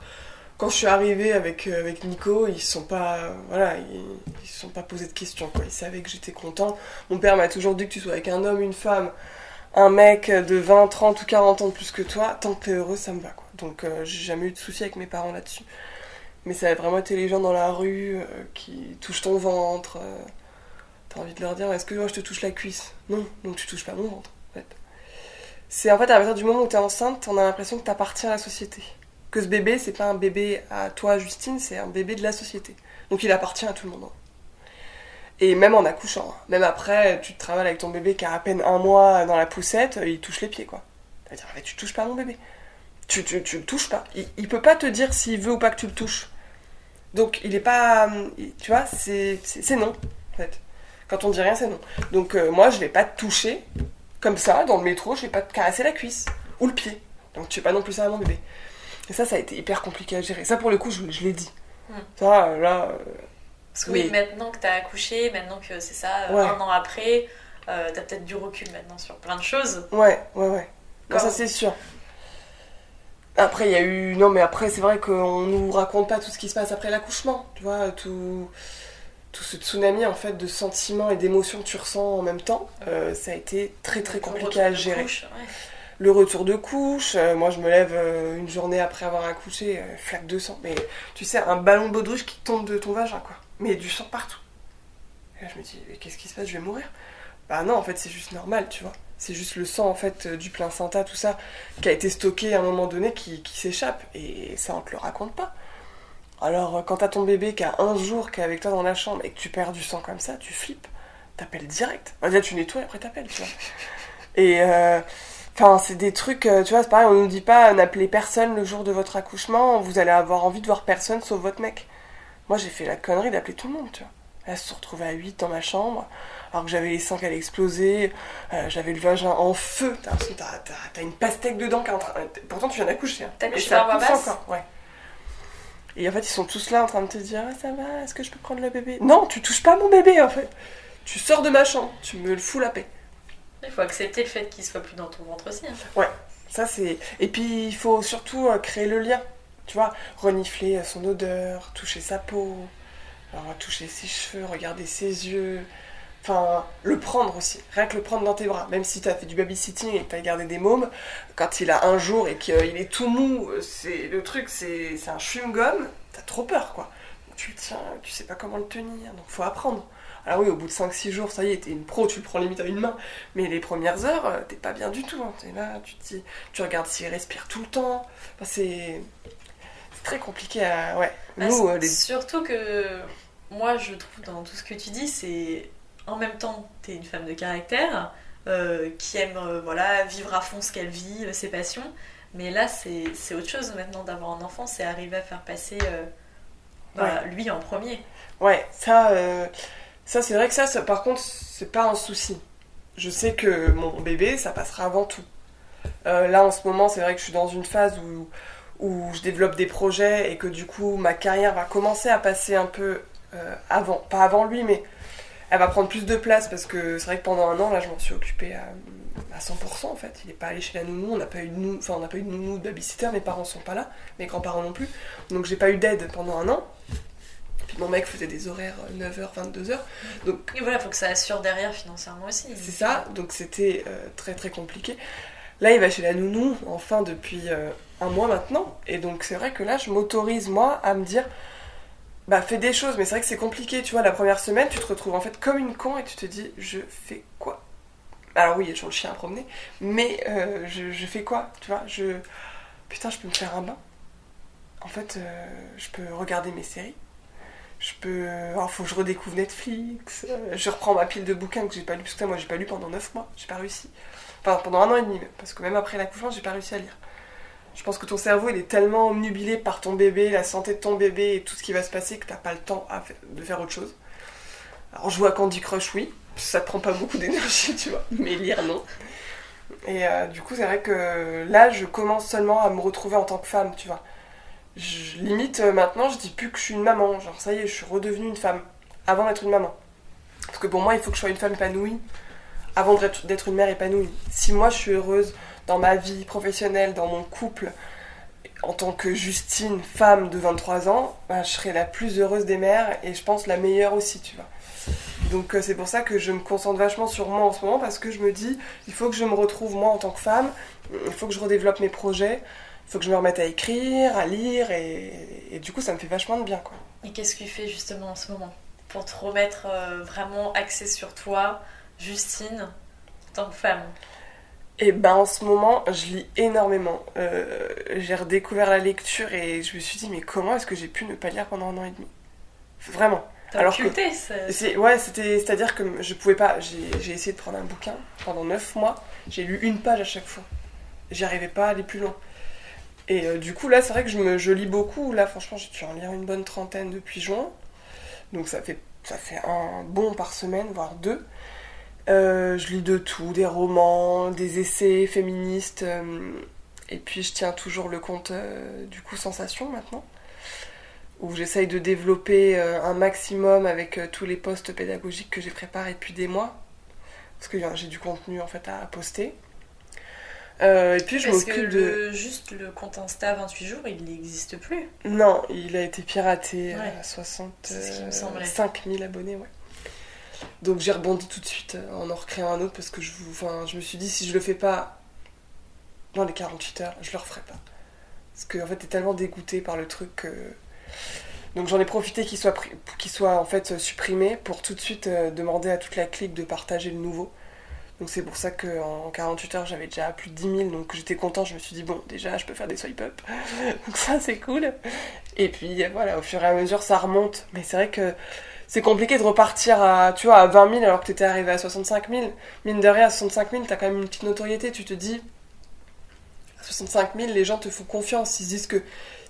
quand je suis arrivée avec, euh, avec Nico, ils sont pas voilà, ils, ils sont pas posé de questions quoi. Ils savaient que j'étais content. Mon père m'a toujours dit que tu sois avec un homme, une femme, un mec de 20, 30 ou 40 ans de plus que toi, tant que t'es heureux, ça me va quoi. Donc euh, j'ai jamais eu de soucis avec mes parents là-dessus. Mais ça a vraiment été les gens dans la rue euh, qui touchent ton ventre. euh, T'as envie de leur dire, est-ce que moi je te touche la cuisse? Non, donc tu touches pas mon ventre, en fait. C'est en fait à partir du moment où t'es enceinte, on a l'impression que t'appartiens à la société. Que ce bébé, c'est pas un bébé à toi, Justine, c'est un bébé de la société. Donc il appartient à tout le monde. Et même en accouchant, hein. même après, tu travailles avec ton bébé qui a à peine un mois dans la poussette, euh, il touche les pieds, quoi. Tu vas dire, tu touches pas mon bébé. Tu, tu, tu le touches pas. Il, il peut pas te dire s'il veut ou pas que tu le touches. Donc il est pas. il- Tu vois, c'est non, en fait. Quand on dit rien, c'est non. Donc euh, moi, je vais pas te toucher comme ça dans le métro, je vais pas te caresser la cuisse ou le pied. Donc tu fais pas non plus ça à mon bébé. Et ça, ça a été hyper compliqué à gérer. Ça, pour le coup, je, je l'ai dit. Hmm. Ça, là. euh, Parce que oui, maintenant que t'as accouché, maintenant que c'est ça, euh, Ouais. un an après, euh, t'as peut-être du recul maintenant sur plein de choses. Ouais, ouais, ouais. Non, Quand- ça c'est sûr. Après, il y a eu. Non, mais après, c'est vrai qu'on nous raconte pas tout ce qui se passe après l'accouchement. Tu vois, tout. Tout ce tsunami en fait de sentiments et d'émotions que tu ressens en même temps, euh, ça a été très très compliqué à gérer. couche, ouais. Le retour de couche, euh, moi je me lève euh, une journée après avoir accouché, euh, flaque de sang. Mais tu sais, un ballon baudruche qui tombe de ton vagin quoi. Mais du sang partout. Et là je me dis, qu'est-ce qui se passe? Je vais mourir Bah non, en fait c'est juste normal, tu vois. C'est juste le sang en fait du placenta, tout ça, qui a été stocké à un moment donné qui, qui s'échappe. Et ça on te le raconte pas. Alors quand t'as ton bébé qui a un jour, qui est avec toi dans la chambre et que tu perds du sang comme ça, tu flippes. T'appelles direct. Bah, déjà tu nettoies et après t'appelles, tu vois. Et enfin, c'est des trucs, euh, tu vois, c'est pareil, on nous dit pas euh, n'appelez personne le jour de votre accouchement, vous allez avoir envie de voir personne sauf votre mec. Moi, j'ai fait la connerie d'appeler tout le monde, tu vois. Elle se retrouvait à 8 dans ma chambre, alors que j'avais les seins qui allaient exploser, euh, j'avais le vagin en feu. T'as t'as- t'as- t'as une pastèque dedans qui est en train. Pourtant, tu viens d'accoucher. Hein. T'as couché ça encore, ouais. Et en fait, ils sont tous là en train de te dire Ah, ça va, est-ce que je peux prendre le bébé? Non, tu touches pas mon bébé en fait. Tu sors de ma chambre, tu me le fous la paix. Il faut accepter le fait qu'il soit plus dans ton ventre aussi. hein. Ouais, ça c'est. Et puis il faut surtout euh, créer le lien. Tu vois, renifler euh, son odeur, toucher sa peau, alors, toucher ses cheveux, regarder ses yeux. Enfin, le prendre aussi. Rien que le prendre dans tes bras. Même si t'as fait du babysitting et que t'as gardé des mômes, quand il a un jour et qu'il est tout mou, euh, c'est le truc, c'est c'est un chewing-gum, t'as trop peur quoi. Tu le tiens, tu sais pas comment le tenir, donc faut apprendre. Alors oui, au bout de 5-6 jours, ça y est, t'es une pro, tu le prends limite à une main. Mais les premières heures, euh, t'es pas bien du tout. hein. T'es là, tu te dis, tu regardes s'il respire tout le temps. Enfin, c'est très compliqué à. Ouais. Nous, c'est- euh, les- Surtout que moi, je trouve dans tout ce que tu dis, c'est en même temps, t'es une femme de caractère euh, qui aime euh, voilà, vivre à fond ce qu'elle vit, euh, ses passions. Mais là, c'est autre chose maintenant d'avoir un enfant, c'est arriver à faire passer lui en premier. Ouais, ça, ça c'est vrai que ça, par contre, c'est pas un souci. Je sais que mon bébé, ça passera avant tout. Euh, là, en ce moment, c'est vrai que je suis dans une phase où, où je développe des projets et que du coup, ma carrière va commencer à passer un peu euh, avant. Pas avant lui, mais elle va prendre plus de place parce que c'est vrai que pendant un an, là, je m'en suis occupée à, à 100% en fait. Il est pas allé chez la nounou, on n'a pas eu de nounou, enfin, on n'a pas eu de nounou de babysitter, mes parents sont pas là, mes grands-parents non plus. Donc, j'ai pas eu d'aide pendant un an. Puis mon mec faisait des horaires euh, 9h, 22h. Donc Et voilà, faut que ça assure derrière financièrement aussi. c'est ça, donc c'était euh, très très compliqué. Là, il va chez la nounou, enfin depuis euh, un mois maintenant. Et donc c'est vrai que là, je m'autorise moi à me dire, bah fais des choses. Mais c'est vrai que c'est compliqué, tu vois. La première semaine, tu te retrouves en fait comme une con et tu te dis, je fais quoi? Alors oui, il y a toujours le chien à promener, mais euh, je, je fais quoi Tu vois, je putain, je peux me faire un bain. En fait, euh, je peux regarder mes séries. Je peux. Alors, faut que je redécouvre Netflix. euh, je reprends ma pile de bouquins que j'ai pas lu. Parce que moi, j'ai pas lu pendant 9 mois. J'ai pas réussi. Enfin, pendant un an et demi, Parce que même après l'accouchement, j'ai pas réussi à lire. Je pense que ton cerveau, il est tellement omnubilé par ton bébé, la santé de ton bébé et tout ce qui va se passer que t'as pas le temps de faire autre chose. Alors, jouer à Candy Crush, oui. Ça te prend pas beaucoup d'énergie, tu vois. Mais lire, non. Et euh, du coup, c'est vrai que là, je commence seulement à me retrouver en tant que femme, tu vois. Je, limite, euh, maintenant, je dis plus que je suis une maman. Genre, ça y est, je suis redevenue une femme. Avant d'être une maman. Parce que pour moi, il faut que je sois une femme épanouie avant d'être une mère épanouie. Si moi, je suis heureuse dans ma vie professionnelle, dans mon couple, en tant que Justine, femme de 23 ans, ben, je serai la plus heureuse des mères et je pense la meilleure aussi, tu vois. Donc euh, c'est pour ça que je me concentre vachement sur moi en ce moment parce que je me dis, il faut que je me retrouve moi en tant que femme, il faut que je redéveloppe mes projets, faut que je me remette à écrire, à lire et, et du coup ça me fait vachement de bien quoi. Et qu'est-ce que tu fais justement en ce moment? Pour te remettre euh, vraiment axé sur toi, Justine, en tant que femme? Et ben en ce moment, je lis énormément. Euh, j'ai redécouvert la lecture et je me suis dit mais comment est-ce que j'ai pu ne pas lire pendant un an et demi? Vraiment. T'as occulté, c'est- c'est ouais, c'était c'est-à-dire que je pouvais pas. J'ai j'ai essayé de prendre un bouquin pendant 9 mois. J'ai lu une page à chaque fois. J'y arrivais pas à aller plus loin. Et euh, du coup là, c'est vrai que je lis beaucoup. Là, franchement, j'ai dû en lire une bonne trentaine depuis juin. Donc ça fait ça fait un bon par semaine, voire deux. Euh, je lis de tout, des romans, des essais féministes. euh, et puis je tiens toujours le compte du coup Sensation maintenant, où j'essaye de développer un maximum avec tous les postes pédagogiques que j'ai préparés depuis des mois. Parce que j'ai du contenu en fait à poster. Euh, et puis je m'occupe de... juste le compte Insta 28 jours, il n'existe plus. Non, il a été piraté Ouais. à C'est ce qui me 65 semblait. 000 abonnés, ouais. Donc j'ai rebondi tout de suite euh, en en recréant un autre parce que je, vous- enfin, je me suis dit si je le fais pas dans les 48 heures, je le referai pas. Parce que en fait t'es tellement dégoûté par le truc que... Donc j'en ai profité qu'il soit, soit en fait supprimé pour tout de suite euh, demander à toute la clique de partager le nouveau. Donc c'est pour ça qu'en 48 heures j'avais déjà plus de 10 000 donc j'étais content, je me suis dit bon déjà je peux faire des swipe up. [LAUGHS] donc ça c'est cool. Et puis voilà, au fur et à mesure ça remonte. Mais c'est vrai que c'est compliqué de repartir à, tu vois, à 20 000 alors que t'étais arrivé à 65 000. Mine de rien, à 65 000, t'as quand même une petite notoriété. Tu te dis, à 65 000, les gens te font confiance. Ils se disent que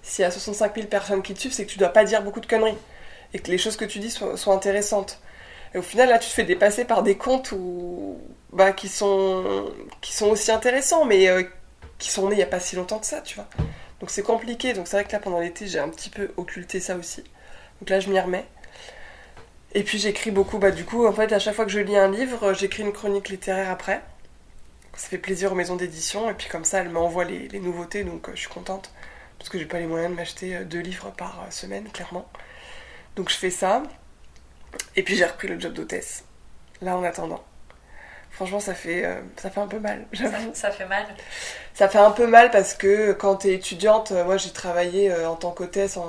s'il y a 65 000 personnes qui te suivent, c'est que tu dois pas dire beaucoup de conneries. et que les choses que tu dis soient, soient intéressantes. Et au final, là, tu te fais dépasser par des comptes où, bah, qui, sont, qui sont aussi intéressants, mais euh, qui sont nés il n'y a pas si longtemps que ça, tu vois. Donc c'est compliqué. Donc c'est vrai que là, pendant l'été, j'ai un petit peu occulté ça aussi. Donc là, je m'y remets. Et puis j'écris beaucoup. Bah, du coup, en fait, à chaque fois que je lis un livre, j'écris une chronique littéraire après. Ça fait plaisir aux maisons d'édition. Et puis comme ça, elles m'envoient les, nouveautés. Donc euh, je suis contente. Parce que j'ai pas les moyens de m'acheter euh, deux livres par semaine, clairement. Donc je fais ça. Et puis j'ai repris le job d'hôtesse. Là, en attendant. Franchement, ça fait, euh, ça fait un peu mal, [LAUGHS] Ça, fait mal. Ça fait un peu mal parce que quand t'es étudiante, euh, moi j'ai travaillé euh, en tant qu'hôtesse en,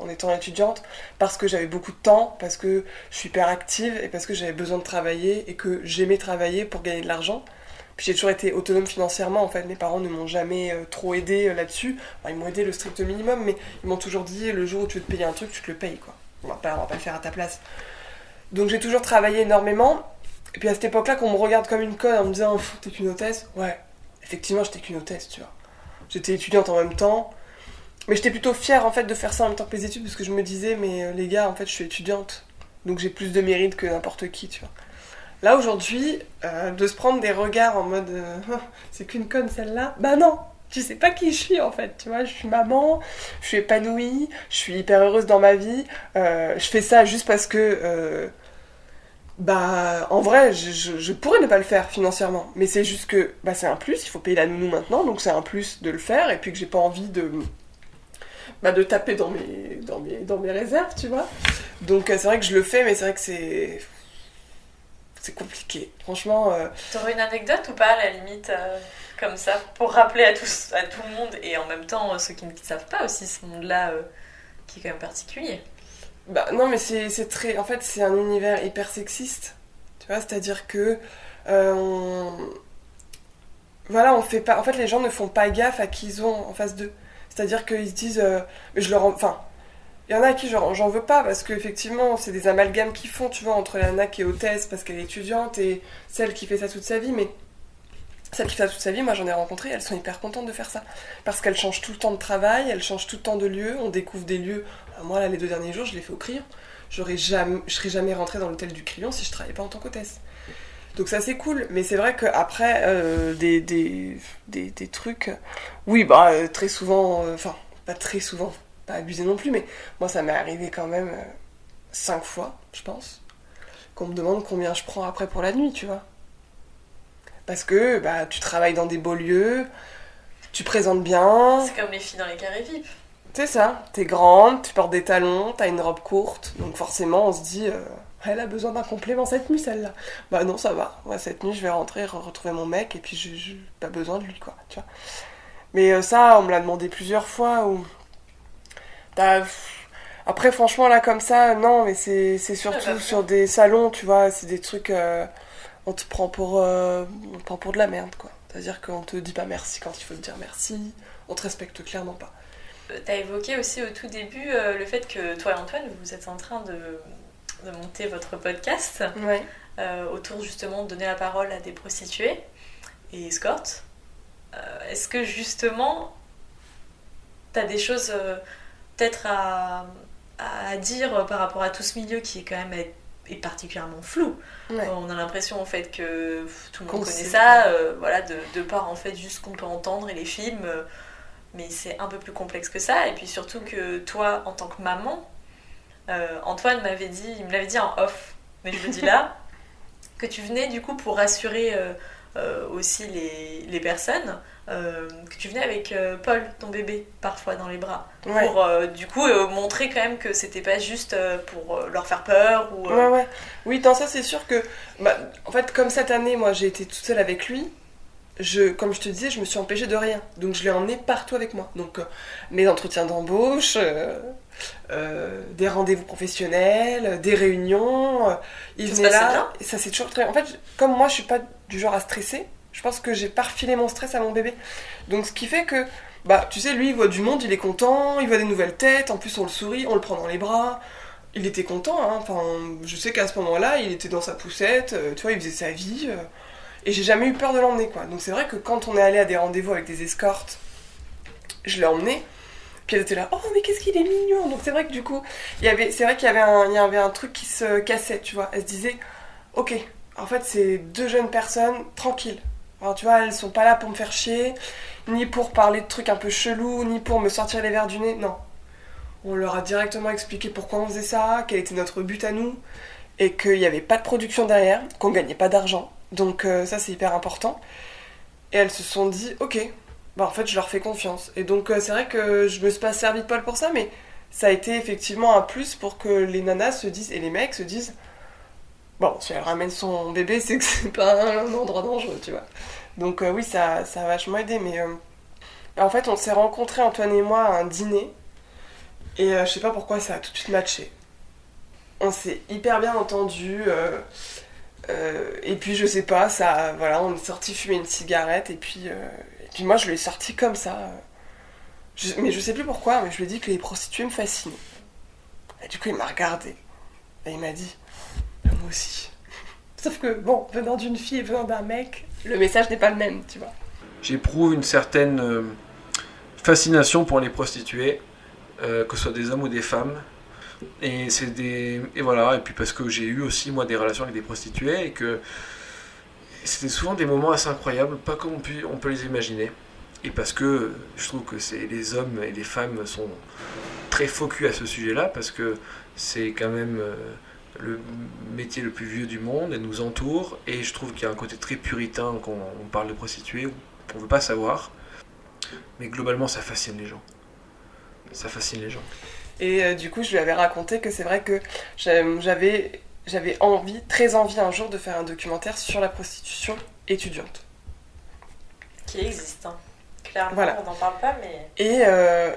en étant étudiante parce que j'avais beaucoup de temps, parce que je suis hyper active et parce que j'avais besoin de travailler et que j'aimais travailler pour gagner de l'argent. Puis j'ai toujours été autonome financièrement en fait, mes parents ne m'ont jamais euh, trop aidé euh, là-dessus. Enfin, ils m'ont aidé le strict minimum, mais ils m'ont toujours dit le jour où tu veux te payer un truc, tu te le payes quoi. On va pas, on va pas le faire à ta place. Donc j'ai toujours travaillé énormément. Et puis à cette époque-là, qu'on me regarde comme une conne en me disant T'es qu'une hôtesse? Ouais, effectivement, j'étais qu'une hôtesse, tu vois. J'étais étudiante en même temps. Mais j'étais plutôt fière en fait de faire ça en même temps que les études parce que je me disais Mais euh, les gars, en fait, je suis étudiante. Donc j'ai plus de mérite que n'importe qui, tu vois. Là aujourd'hui, euh, de se prendre des regards en mode euh, [LAUGHS] C'est qu'une conne celle-là Bah non tu sais pas qui je suis en fait, tu vois, je suis maman, je suis épanouie, je suis hyper heureuse dans ma vie, je fais ça juste parce que bah, en vrai, je, je- pourrais ne pas le faire financièrement, mais c'est juste que bah, c'est un plus, il faut payer la nounou maintenant, donc c'est un plus de le faire, et puis que j'ai pas envie de, bah, de taper dans mes, dans, mes, dans mes réserves, tu vois. Donc euh, c'est vrai que je le fais, mais c'est vrai que c'est. C'est compliqué. Franchement, euh, T'aurais une anecdote ou pas, à la limite, euh, comme ça, pour rappeler à, tous, à tout le monde et en même temps euh, ceux qui ne savent pas aussi ce monde-là euh, qui est quand même particulier? Bah non, mais c'est très. En fait, c'est un univers hyper sexiste. Tu vois, c'est-à-dire que. euh, on- Voilà, on fait pas. En fait, les gens ne font pas gaffe à qui ils ont en face d'eux. C'est-à-dire qu'ils se disent. euh, je leur. en- Enfin. Il y en a à qui j'en veux pas parce qu'effectivement, c'est des amalgames qu'ils font, tu vois, entre la nana qui est hôtesse parce qu'elle est étudiante et celle qui fait ça toute sa vie. Mais celles qui fait ça toute sa vie, moi j'en ai rencontré, elles sont hyper contentes de faire ça. Parce qu'elles changent tout le temps de travail, elles changent tout le temps de lieu, on découvre des lieux. Moi, là, les deux derniers jours, je l'ai fait au Crayon. J'aurais jamais, je serais jamais rentrée dans l'hôtel du Crayon si je travaillais pas en tant qu'hôtesse. Donc ça, c'est cool. Mais c'est vrai qu'après, euh, des, des, des, des trucs. Oui, bah, euh, très souvent. euh, Enfin, pas très souvent, pas abusé non plus, mais moi, ça m'est arrivé quand même cinq fois, je pense, qu'on me demande combien je prends après pour la nuit, tu vois. Parce que bah, tu travailles dans des beaux lieux, tu présentes bien. C'est comme les filles dans les carrés. C'est ça, t'es grande, tu portes des talons, t'as une robe courte, donc forcément on se dit, euh, elle a besoin d'un complément cette nuit celle-là. Bah non, ça va, Moi, cette nuit je vais rentrer, re- retrouver mon mec, et puis je j'ai pas besoin de lui, quoi, tu vois. Mais euh, ça, on me l'a demandé plusieurs fois, ou... T'as- Après, franchement, là, comme ça, non, mais c'est c'est surtout sur des salons, tu vois, c'est des trucs... euh, on te prend pour, euh, on te prend pour de la merde, quoi. C'est-à-dire qu'on te dit pas merci quand il faut te dire merci, on te respecte clairement pas. Tu as évoqué aussi au tout début euh, le fait que toi et Antoine, vous êtes en train de, de monter votre podcast Ouais. euh, autour justement de donner la parole à des prostituées et escortes. Euh, Est-ce que justement, tu as des choses peut-être à, à dire par rapport à tout ce milieu qui est quand même est, particulièrement flou? Ouais. On a l'impression en fait que tout le monde connaît ça, euh, voilà, de, de par en fait juste ce qu'on peut entendre et les films. euh, mais c'est un peu plus complexe que ça. Et puis surtout que toi, en tant que maman, euh, Antoine m'avait dit, il me l'avait dit en off, mais je le dis là, [LAUGHS] que tu venais du coup pour rassurer euh, euh, aussi les, les personnes, que tu venais avec Paul, ton bébé, parfois dans les bras, Ouais. pour du coup montrer quand même que c'était pas juste pour leur faire peur ou. Ouais, ouais. Oui, dans ça, c'est sûr que. Bah, en fait, comme cette année, moi, j'ai été toute seule avec lui. Je, comme je te disais, je me suis empêchée de rien. Donc, je l'ai emmené partout avec moi. Donc, euh, mes entretiens d'embauche, euh, euh, des rendez-vous professionnels, des réunions. il venait là. bien Et ça, c'est toujours très. En fait, comme moi, je suis pas du genre à stresser, je pense que j'ai pas refilé mon stress à mon bébé. Donc, ce qui fait que. Bah, tu sais, lui, il voit du monde, il est content, il voit des nouvelles têtes, en plus, on le sourit, on le prend dans les bras il était content, hein. enfin, je sais qu'à ce moment-là, il était dans sa poussette, euh, tu vois, il faisait sa vie, euh, et j'ai jamais eu peur de l'emmener, quoi. Donc c'est vrai que quand on est allé à des rendez-vous avec des escortes, je l'ai emmené, Puis elles étaient là, oh mais qu'est-ce qu'il est mignon Donc c'est vrai que du coup, c'est vrai qu'il y avait un, il y avait un truc qui se cassait, tu vois. Elles se disaient, ok, en fait c'est deux jeunes personnes tranquilles. Alors tu vois, elles sont pas là pour me faire chier, ni pour parler de trucs un peu chelous, ni pour me sortir les verres du nez, non. On leur a directement expliqué pourquoi on faisait ça, quel était notre but à nous, et qu'il n'y avait pas de production derrière, qu'on gagnait pas d'argent. Donc euh, ça c'est hyper important. Et elles se sont dit, ok, bah en fait je leur fais confiance. Et donc euh, c'est vrai que je me suis pas servi de Paul pour ça, mais ça a été effectivement un plus pour que les nanas se disent, et les mecs se disent, bon, si elle ramène son bébé, [LAUGHS] c'est que c'est pas un endroit dangereux, tu vois. Donc euh, oui, ça, ça a vachement aidé, mais en fait on s'est rencontrés, Antoine et moi, à un dîner, et je sais pas pourquoi ça a tout de suite matché. On s'est hyper bien entendu. Euh, et puis je sais pas, ça, voilà, on est sorti fumer une cigarette et puis, euh, moi je l'ai sorti comme ça. Je- mais je sais plus pourquoi, mais je lui ai dit que les prostituées me fascinaient. Et du coup il m'a regardé et il m'a dit, moi aussi. [LAUGHS] Sauf que bon, venant d'une fille et venant d'un mec, le message n'est pas le même, tu vois. J'éprouve une certaine euh, fascination pour les prostituées, que ce soit des hommes ou des femmes. Et c'est des et voilà et puis parce que j'ai eu aussi moi des relations avec des prostituées et que c'était souvent des moments assez incroyables, pas comme on peut, on peut les imaginer. Et parce que je trouve que les hommes et les femmes sont très focus à ce sujet-là parce que c'est quand même euh, le métier le plus vieux du monde et nous entoure et je trouve qu'il y a un côté très puritain quand on parle de prostituées on veut pas savoir. Mais globalement ça fascine les gens. Ça fascine les gens Et euh, du coup, je lui avais raconté que c'est vrai que j'avais j'avais envie, très envie un jour de faire un documentaire sur la prostitution étudiante. Qui existe, hein. Clairement, Voilà. on n'en parle pas, mais. Et euh,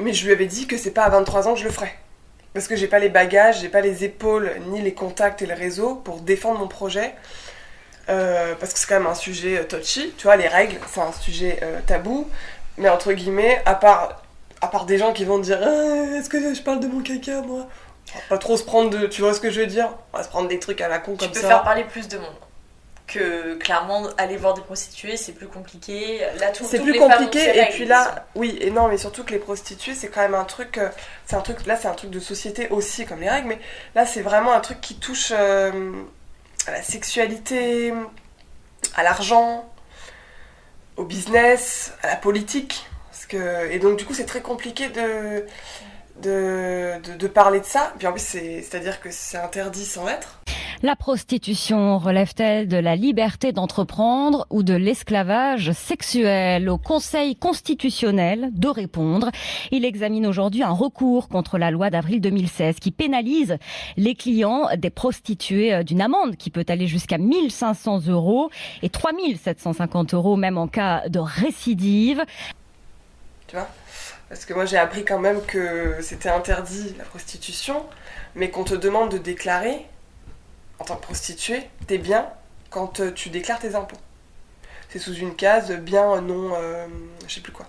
mais je lui avais dit que c'est pas à 23 ans que je le ferais. Parce que j'ai pas les bagages, j'ai pas les épaules, ni les contacts et le réseau pour défendre mon projet. Euh, parce que c'est quand même un sujet touchy, tu vois, les règles, c'est un sujet tabou. Mais entre guillemets, à part, à part des gens qui vont dire Ah, Est-ce que je parle de mon caca, moi? On va Pas trop se prendre de. Tu vois ce que je veux dire? On va se prendre des trucs à la con Tu comme peux ça. faire parler plus de monde. Que clairement, aller voir des prostituées, c'est plus compliqué. Là, tout, C'est plus les compliqué et puis là, oui et non, mais surtout que les prostituées, c'est quand même un truc, euh, c'est un truc, là c'est un truc de société aussi comme les règles, mais là c'est vraiment un truc qui touche euh, à la sexualité, à l'argent, au business, à la politique, et donc du coup c'est très compliqué de de, de, parler de ça. Puis en plus c'est c'est à dire que c'est interdit sans être. La prostitution relève-t-elle de la liberté d'entreprendre ou de l'esclavage sexuel? Au Conseil constitutionnel de répondre. Il examine aujourd'hui un recours contre la loi d'avril 2016 qui pénalise les clients des prostituées euh, d'une amende qui peut aller jusqu'à 1500 euros et 3750 euros même en cas de récidive. Tu vois Parce que moi j'ai appris quand même que c'était interdit la prostitution, mais qu'on te demande de déclarer en tant que prostituée tes biens quand euh, tu déclares tes impôts. C'est sous une case bien non, euh, je sais plus quoi.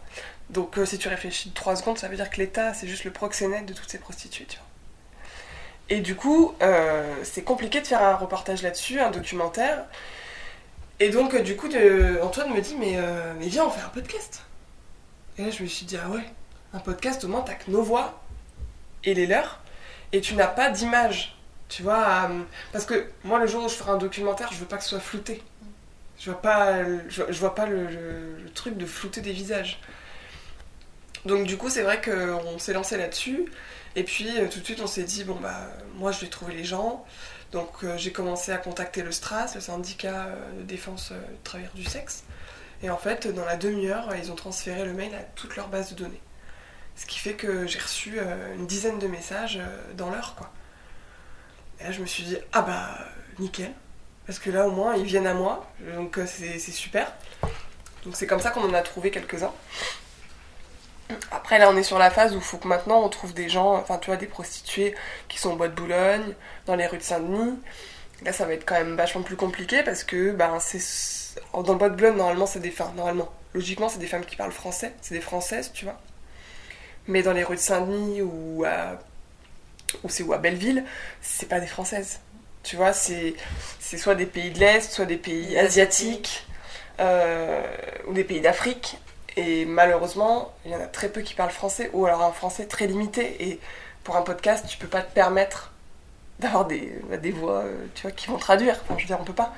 Donc euh, si tu réfléchis 3 secondes, ça veut dire que l'État c'est juste le proxénète de toutes ces prostituées. Et du coup, c'est compliqué de faire un reportage là-dessus, un documentaire. Et donc, du coup, de- Antoine me dit mais, mais viens, on fait un podcast. Et là, je me suis dit, ah ouais, un podcast, au moins, t'as que nos voix et les leurs, et tu n'as pas d'image. Tu vois, euh, parce que moi, le jour où je ferai un documentaire, je veux pas que ce soit flouté. Je vois pas, je, vois pas le, truc de flouter des visages. Donc, du coup, c'est vrai qu'on s'est lancé là-dessus, et puis euh, tout de suite, on s'est dit, bon, bah, moi, je vais trouver les gens. Donc, euh, j'ai commencé à contacter le STRAS, le syndicat de défense des travailleurs du sexe. Et en fait, dans la demi-heure, ils ont transféré le mail à toute leur base de données. Ce qui fait que j'ai reçu euh, une dizaine de messages euh, dans l'heure, quoi. Et là, je me suis dit, ah bah, nickel. Parce que là, au moins, ils viennent à moi. Donc, euh, c'est super. Donc, c'est comme ça qu'on en a trouvé quelques-uns. Après, là, on est sur la phase où il faut que maintenant on trouve des gens, enfin, tu vois, des prostituées qui sont au bois de Boulogne, dans les rues de Saint-Denis. Là, ça va être quand même vachement plus compliqué parce que, ben, c'est. Dans le bois de Boulogne, normalement, c'est des femmes. Normalement, logiquement, c'est des femmes qui parlent français. C'est des françaises, tu vois. Mais dans les rues de Saint-Denis ou à. ou c'est ou à Belleville, c'est pas des françaises. Tu vois, c'est c'est soit des pays de l'Est, soit des pays asiatiques, euh, ou des pays d'Afrique. Et malheureusement, il y en a très peu qui parlent français, ou alors un français très limité. Et pour un podcast, tu peux pas te permettre d'avoir des, des voix euh, tu vois, qui vont traduire. Enfin, je veux dire, on peut pas.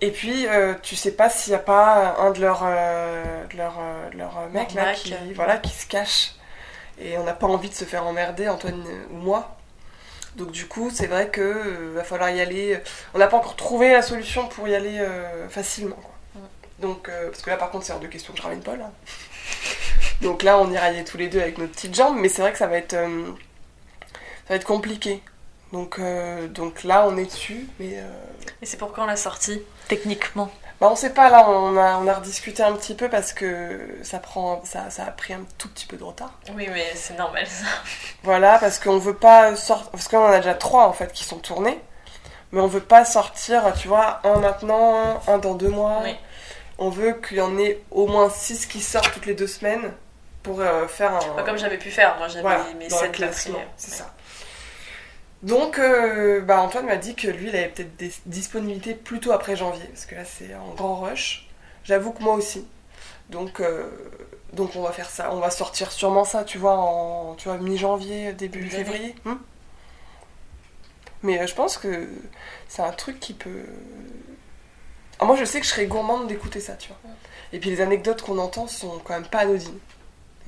Et puis, euh, tu sais pas s'il n'y a pas un de leurs euh, de leurs, euh, leurs mecs là, mec. qui, voilà, qui se cache. Et on n'a pas envie de se faire emmerder, Antoine ou moi. Donc du coup, c'est vrai que euh, va falloir y aller. On n'a pas encore trouvé la solution pour y aller euh, facilement. quoi. Donc, euh, parce que là, par contre, c'est hors de question que je ramène Paul. hein. [LAUGHS] Donc là, on ira y aller tous les deux avec nos petites jambes, mais c'est vrai que ça va être, euh, ça va être compliqué. Donc, euh, donc là, on est dessus, mais. euh, Et c'est pour quand la sortie, techniquement? Bah, on sait pas, là, on a, on a rediscuté un petit peu parce que ça, prend, ça, ça a pris un tout petit peu de retard. Oui, mais c'est normal ça. Voilà, parce qu'on veut pas sortir. Parce qu'on en a déjà trois en fait qui sont tournés, mais on veut pas sortir, tu vois, un maintenant, un dans deux mois. Oui. On veut qu'il y en ait au moins six qui sortent toutes les deux semaines pour euh, faire un. Pas comme j'avais pu faire, moi j'avais Voilà, mes sept c'est ça. Donc, euh, bah, Antoine m'a dit que lui, il avait peut-être des disponibilités plutôt après janvier, parce que là, c'est en grand rush. J'avoue que moi aussi. Donc, euh, donc, on va faire ça. On va sortir sûrement ça, tu vois, en tu vois, mi-janvier, début février. Hmm Mais euh, je pense que c'est un truc qui peut. Ah, moi, je sais que je serais gourmande d'écouter ça, tu vois. Et puis, les anecdotes qu'on entend sont quand même pas anodines.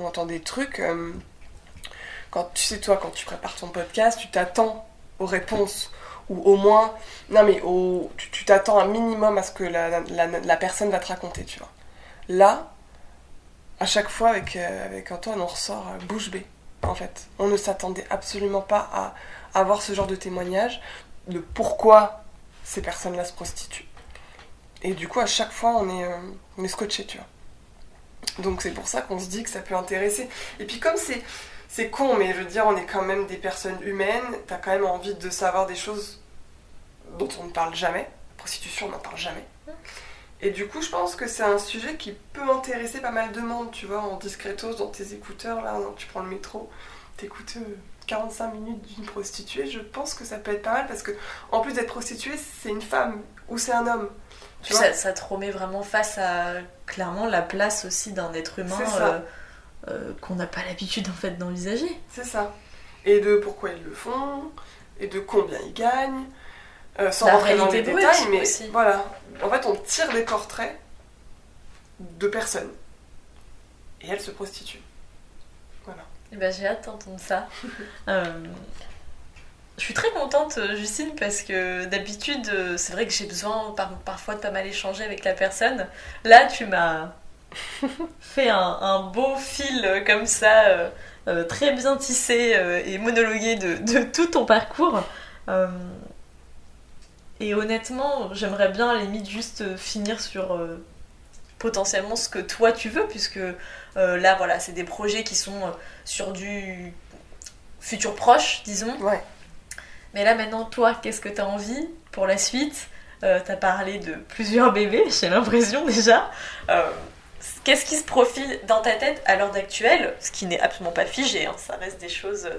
On entend des trucs. Quand tu sais toi quand tu prépares ton podcast tu t'attends aux réponses ou au moins non mais au, tu t'attends un minimum à ce que la, la, personne va te raconter tu vois. Là à chaque fois avec, euh, avec Antoine on ressort euh, bouche bée en fait. On ne s'attendait absolument pas à avoir ce genre de témoignage de pourquoi ces personnes là se prostituent. Et du coup à chaque fois on est, euh, on est scotché tu vois. Donc c'est pour ça qu'on se dit que ça peut intéresser. Et puis comme c'est c'est con, mais je veux dire, on est quand même des personnes humaines. T'as quand même envie de savoir des choses dont on ne parle jamais. La prostitution, on n'en parle jamais. Et du coup, je pense que c'est un sujet qui peut intéresser pas mal de monde, tu vois, en discretos dans tes écouteurs, là, tu prends le métro, t'écoutes euh, 45 minutes d'une prostituée. Je pense que ça peut être pas mal parce que, en plus d'être prostituée, c'est une femme ou c'est un homme. Tu vois ça, ça te remet vraiment face à clairement la place aussi d'un être humain C'est ça. euh, euh, qu'on n'a pas l'habitude en fait d'envisager. C'est ça. Et de pourquoi ils le font, et de combien ils gagnent, euh, sans La rentrer dans les détails, mais aussi. voilà. En fait, on tire des portraits de personnes. Et elles se prostituent. Voilà. Eh ben, j'ai hâte d'entendre ça. [LAUGHS] Euh, je suis très contente, Justine, parce que d'habitude, c'est vrai que j'ai besoin par- parfois de pas mal échanger avec la personne. Là, tu m'as [LAUGHS] fait un, un beau fil euh, comme ça, euh, euh, très bien tissé euh, et monologué de, de tout ton parcours. Et honnêtement, j'aimerais bien à la limite juste finir sur potentiellement ce que toi tu veux, puisque là, voilà, c'est des projets qui sont sur du futur proche, disons. Ouais. Mais là, maintenant, toi, qu'est-ce que tu as envie pour la suite? Euh, Tu as parlé de plusieurs bébés, [LAUGHS] j'ai l'impression déjà. Qu'est-ce qui se profile dans ta tête à l'heure d'actuelle Ce qui n'est absolument pas figé, hein, ça reste des choses euh,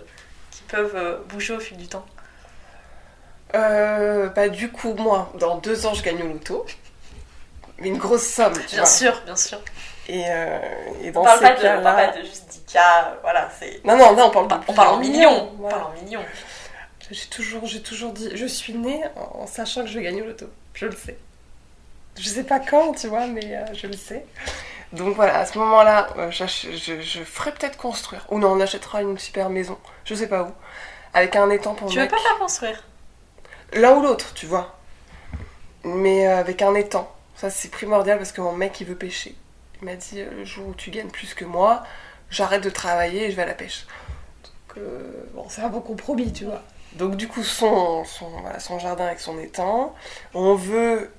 qui peuvent euh, bouger au fil du temps. Euh, bah, du coup, moi, dans deux ans, je gagne au loto. Une grosse somme, tu Bien vois. sûr, bien sûr. Et, euh, et On dans parle, ces pas de, on parle pas de juste 10 cas, voilà, c'est. Non, non, non, on parle on parle en millions. On parle en millions. J'ai toujours, j'ai toujours dit, je suis née en, en sachant que je vais gagner au loto. Je le sais. Je sais pas quand, tu vois, mais euh, je le sais. Donc voilà, à ce moment-là, euh, je, je ferai peut-être construire. Ou non, on achètera une super maison, je sais pas où, avec un étang pour Tu veux mec. pas la construire? L'un ou l'autre, tu vois. Mais euh, avec un étang. Ça, c'est primordial parce que mon mec, il veut pêcher. Il m'a dit, le jour où tu gagnes plus que moi, j'arrête de travailler et je vais à la pêche. Donc, bon, c'est un bon compromis, tu vois. Donc, du coup, son, son, voilà, son jardin avec son étang. On veut...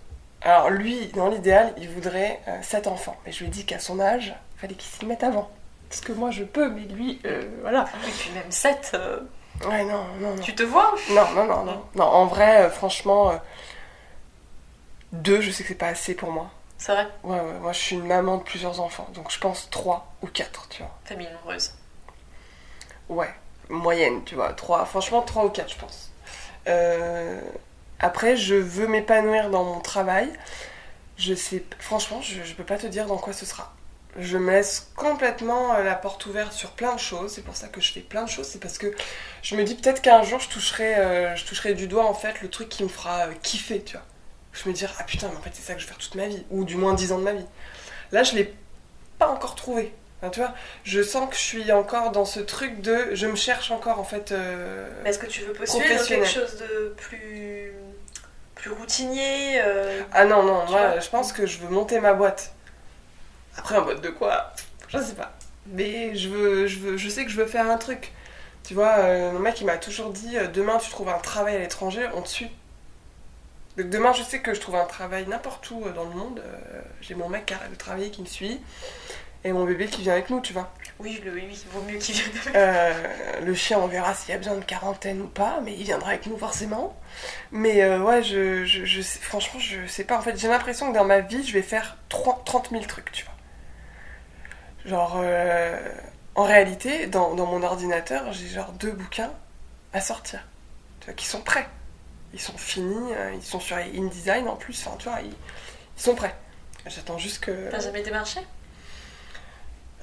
Alors, lui, dans l'idéal, il voudrait euh, sept enfants. Mais je lui ai dit qu'à son âge, il fallait qu'il s'y mette avant. Parce que moi, je peux, mais lui, euh, voilà. Et puis même 7. Ouais, non, non, non. Tu te vois Non, non, non, non. Non, en vrai, euh, franchement, euh, deux, je sais que c'est pas assez pour moi. C'est vrai? Ouais, ouais, moi je suis une maman de plusieurs enfants, donc je pense trois ou quatre, tu vois. Famille nombreuse. Ouais, moyenne, tu vois. Trois, franchement, trois ou quatre, je pense. Euh, après, je veux m'épanouir dans mon travail. Je sais, franchement, je, je peux pas te dire dans quoi ce sera. Je me laisse complètement euh, la porte ouverte sur plein de choses. C'est pour ça que je fais plein de choses. C'est parce que je me dis peut-être qu'un jour je toucherai, euh, je toucherai du doigt en fait le truc qui me fera euh, kiffer, tu vois. Je me dirai ah putain mais en fait c'est ça que je vais faire toute ma vie ou du moins 10 ans de ma vie. Là je l'ai pas encore trouvé. Enfin, tu vois, je sens que je suis encore dans ce truc de je me cherche encore en fait. euh, Mais est-ce que tu veux postuler dans quelque chose de plus, plus routinier euh, Ah non, non, moi je pense que je veux monter ma boîte. Après, en boîte de quoi? Je sais pas. Mais je, veux, je, veux, je sais que je veux faire un truc. Tu vois, euh, mon mec il m'a toujours dit euh, demain tu trouves un travail à l'étranger, on te suit. Donc demain je sais que je trouve un travail n'importe où euh, dans le monde. J'ai mon mec qui arrête de travailler qui me suit. Et mon bébé qui vient avec nous, tu vois. Oui, le, oui, vaut mieux qu'il vienne. Euh, le chien, on verra s'il y a besoin de quarantaine ou pas, mais il viendra avec nous forcément. Mais euh, ouais, je, je, je sais- franchement, je sais pas. En fait, j'ai l'impression que dans ma vie, je vais faire 30 30 000 trucs, tu vois. Genre, euh, en réalité, dans, dans mon ordinateur, j'ai genre deux bouquins à sortir, tu vois, qui sont prêts. Ils sont finis, ils sont sur InDesign en plus, enfin, tu vois, ils, ils sont prêts. J'attends juste que. T'as jamais démarché?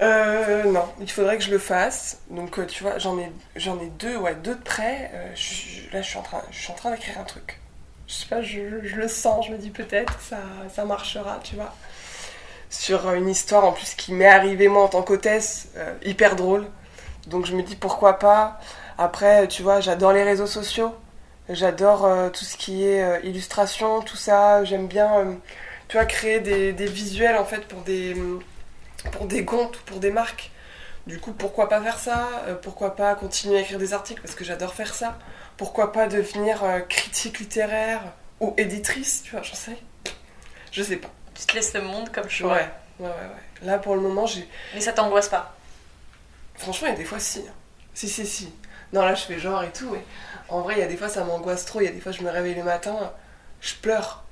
Euh, non, il faudrait que je le fasse. Donc, euh, tu vois, j'en ai, j'en ai deux, ouais, deux de près. Euh, là, je suis en train, je suis en train d'écrire un truc. Je sais pas, je, le sens, je me dis peut-être ça, ça marchera, tu vois. Sur euh, une histoire en plus qui m'est arrivée moi en tant qu'hôtesse, hyper drôle. Donc je me dis pourquoi pas. Après, tu vois, j'adore les réseaux sociaux. J'adore tout ce qui est illustration, tout ça. J'aime bien, tu vois, créer des visuels en fait pour des, pour des comptes ou pour des marques. Du coup, pourquoi pas faire ça? Euh, Pourquoi pas continuer à écrire des articles? Parce que j'adore faire ça Pourquoi pas devenir euh, critique littéraire ou éditrice Tu vois, j'en sais. Je sais pas. Tu te laisses le monde comme choix. Ouais, ouais, ouais, ouais. Là, pour le moment, j'ai. Mais ça t'angoisse pas? Franchement, il y a des fois, si. hein. Si, si, si. Non, là, je fais genre et tout, mais en vrai, il y a des fois, ça m'angoisse trop. Il y a des fois, je me réveille le matin, je pleure.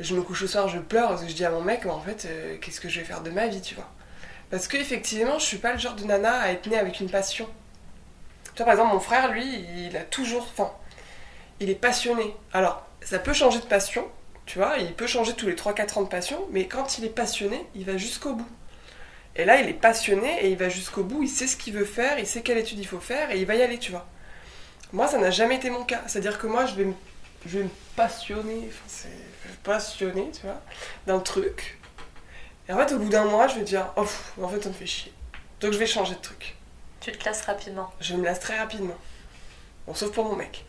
Je me couche au soir, je pleure parce que je dis à mon mec, mais en fait, euh, qu'est-ce que je vais faire de ma vie, tu vois? Parce que effectivement, je suis pas le genre de nana à être née avec une passion. Tu vois, par exemple, mon frère, lui, il a toujours. Enfin, il est passionné. Alors, ça peut changer de passion, tu vois, il peut changer tous les 3-4 ans de passion, mais quand il est passionné, il va jusqu'au bout. Et là, il est passionné et il va jusqu'au bout, il sait ce qu'il veut faire, il sait quelle étude il faut faire et il va y aller, tu vois. Moi, ça n'a jamais été mon cas. C'est-à-dire que moi, je vais me, je vais me passionner, enfin, c'est passionner, tu vois, d'un truc. Et en fait, au bout d'un mois, je vais dire, oh, pff, en fait, ça me fait chier. Donc, je vais changer de truc. Tu te lasses rapidement. Je me lasse très rapidement. Bon, sauf pour mon mec.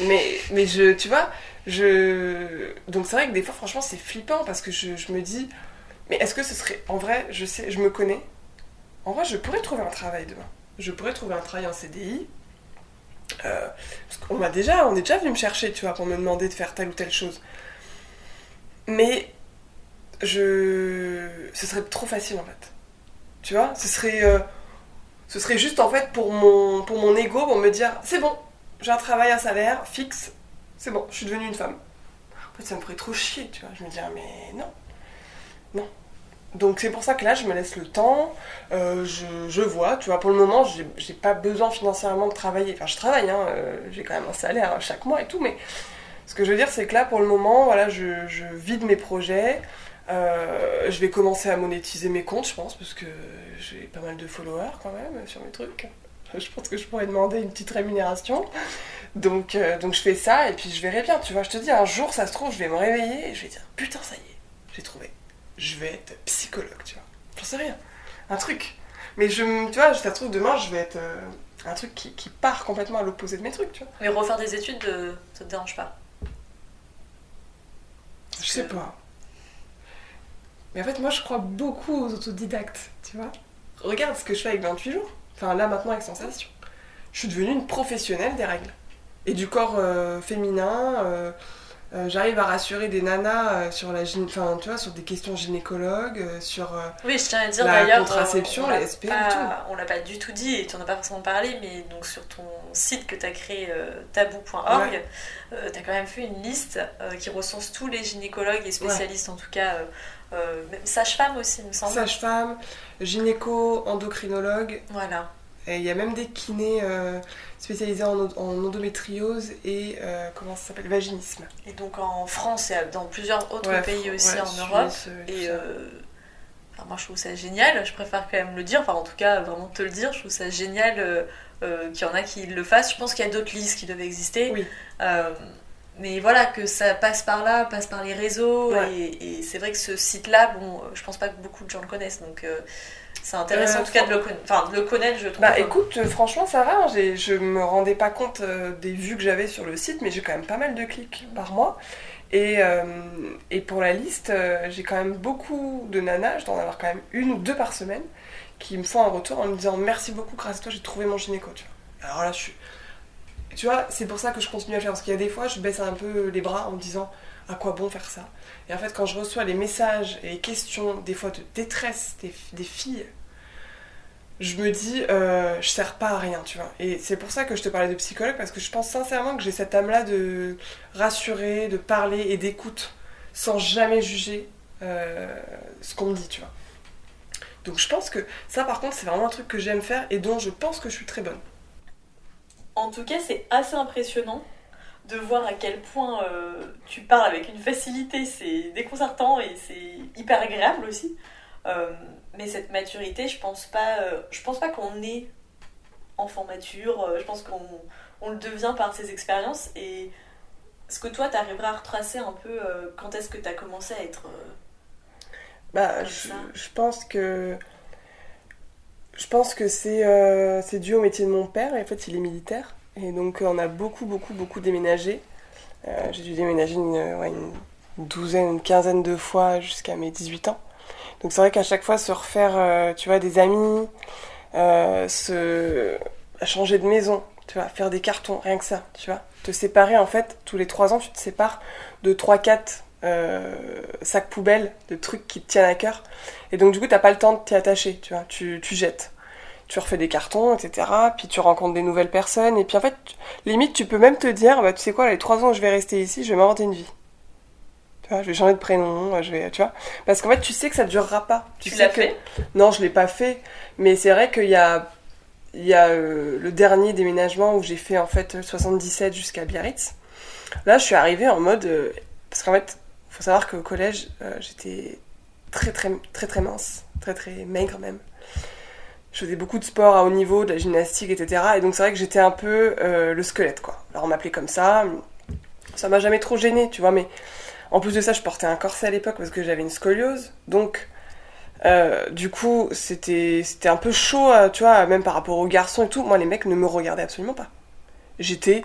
Mais, mais je, tu vois, je. Donc, c'est vrai que des fois, franchement, c'est flippant parce que je, je me dis, mais est-ce que ce serait. En vrai, je sais, je me connais. En vrai, je pourrais trouver un travail demain. Je pourrais trouver un travail en CDI. Euh, parce qu'on m'a déjà, on est déjà venu me chercher, tu vois, pour me demander de faire telle ou telle chose. Mais je, ce serait trop facile en fait. Tu vois, ce serait, euh, ce serait juste en fait pour mon, pour mon ego, pour me dire, c'est bon, j'ai un travail, un salaire fixe, c'est bon, je suis devenue une femme. En fait, ça me ferait trop chier, tu vois. Je me dis, ah, mais non, non. Donc c'est pour ça que là, je me laisse le temps, euh, je, je vois, tu vois, pour le moment, j'ai j'ai pas besoin financièrement de travailler. Enfin, je travaille, hein, euh, j'ai quand même un salaire hein, chaque mois et tout, mais ce que je veux dire, c'est que là, pour le moment, voilà, je vide mes projets. Euh, je vais commencer à monétiser mes comptes, je pense, parce que j'ai pas mal de followers quand même sur mes trucs. [LAUGHS] Je pense que je pourrais demander une petite rémunération. Donc, euh, donc je fais ça et puis je verrai bien. Tu vois, je te dis, un jour, ça se trouve, je vais me réveiller et je vais dire, putain, ça y est, j'ai trouvé. Je vais être psychologue, tu vois. J'en sais rien. Un truc. Mais je, tu vois, ça se trouve, demain, je vais être euh, un truc qui, qui part complètement à l'opposé de mes trucs, tu vois. Mais refaire des études, ça te dérange pas? Je sais pas. Mais en fait, moi, je crois beaucoup aux autodidactes, tu vois. Regarde ce que je fais avec 28 jours. Enfin, là, maintenant, avec Sensation. Je suis devenue une professionnelle des règles. Et du corps euh, féminin. euh, euh, J'arrive à rassurer des nanas euh, sur la enfin, tu vois, sur des questions gynécologues, euh, sur euh, Oui, je tiens à dire la contraception, on l'a les SPM, pas- tout. On l'a pas du tout dit et tu en as pas forcément parlé, mais donc sur ton site que tu as créé euh, tabou.org, Ouais. tu as quand même fait une liste euh, qui recense tous les gynécologues et spécialistes, en tout cas, euh, sage-femme aussi, il me semble. sage-femme, gynéco, endocrinologue. Voilà. Et il y a même des kinés euh, spécialisés en, endométriose et euh, comment ça s'appelle? Vaginisme. Et donc en France et dans plusieurs autres Ouais, pays aussi ouais, en Europe. Et Enfin, moi, je trouve ça génial. Je préfère quand même le dire. Enfin, en tout cas, vraiment te le dire. Je trouve ça génial qu'il y en a qui le fassent. Je pense qu'il y a d'autres listes qui doivent exister. Oui. Euh, mais voilà, que ça passe par là, passe par les réseaux. Ouais. Et, et c'est vrai que ce site-là, bon, je pense pas que beaucoup de gens le connaissent. Donc, euh, c'est intéressant Euh, en tout cas de le, conna- enfin, de le connaître, je trouve. Bah écoute, euh, franchement ça va, hein, j'ai- je me rendais pas compte euh, des vues que j'avais sur le site, mais j'ai quand même pas mal de clics par mois. Et, euh, et pour la liste, euh, j'ai quand même beaucoup de nanas, je dois en avoir quand même une ou deux par semaine, qui me font un retour en me disant merci beaucoup, grâce à toi j'ai trouvé mon gynéco, tu vois. Alors là je suis... Tu vois, c'est pour ça que je continue à faire, parce qu'il y a des fois je baisse un peu les bras en me disant à quoi bon faire ça? Et en fait quand je reçois les messages et les questions, des fois de détresse des, des filles, je me dis, euh, je sers pas à rien, tu vois. Et c'est pour ça que je te parlais de psychologue, parce que je pense sincèrement que j'ai cette âme-là de rassurer, de parler et d'écoute, sans jamais juger euh, ce qu'on me dit, tu vois. Donc je pense que ça, par contre, c'est vraiment un truc que j'aime faire et dont je pense que je suis très bonne. En tout cas, c'est assez impressionnant de voir à quel point euh, tu parles avec une facilité. C'est déconcertant et c'est hyper agréable aussi. Euh, mais cette maturité, je pense pas, euh, je pense pas qu'on est enfant mature. je pense qu'on on le devient par ses expériences. Et est-ce que toi, tu arriveras à retracer un peu quand est-ce que tu as commencé à être Bah, je pense que. Je pense que c'est euh, dû au métier de mon père, en fait il est militaire. Et donc euh, on a beaucoup, beaucoup, beaucoup déménagé. Euh, J'ai dû déménager une, euh, une douzaine, une quinzaine de fois jusqu'à mes 18 ans. Donc c'est vrai qu'à chaque fois se refaire, tu vois, des amis, se changer de maison, tu vois, faire des cartons, rien que ça, tu vois. Te séparer en fait, tous les trois ans tu te sépares de 3-4 euh, sacs poubelles de trucs qui te tiennent à cœur. Et donc du coup t'as pas le temps de t'y attacher, tu vois, tu, tu jettes. Tu refais des cartons, etc. Puis tu rencontres des nouvelles personnes. Et puis en fait, tu- limite tu peux même te dire, bah tu sais quoi, les trois ans où je vais rester ici, je vais m'inventer une vie. Tu vois, je vais changer de prénom, je vais, tu vois. Parce qu'en fait, tu sais que ça durera pas. Tu l'as que- fait? Non, je l'ai pas fait. Mais c'est vrai qu'il y a, il y a euh, le dernier déménagement où j'ai fait en fait 77 jusqu'à Biarritz. Là, je suis arrivée en mode, euh, parce qu'en fait, faut savoir qu'au collège, euh, j'étais très très très très mince, très très maigre même. Je faisais beaucoup de sport à haut niveau, de la gymnastique, etc. Et donc c'est vrai que j'étais un peu euh, le squelette, quoi. Alors on m'appelait comme ça. Ça m'a jamais trop gêné, tu vois. Mais en plus de ça, je portais un corset à l'époque parce que j'avais une scoliose. Donc euh, du coup, c'était un peu chaud, euh, tu vois, même par rapport aux garçons et tout. Moi, les mecs ne me regardaient absolument pas. J'étais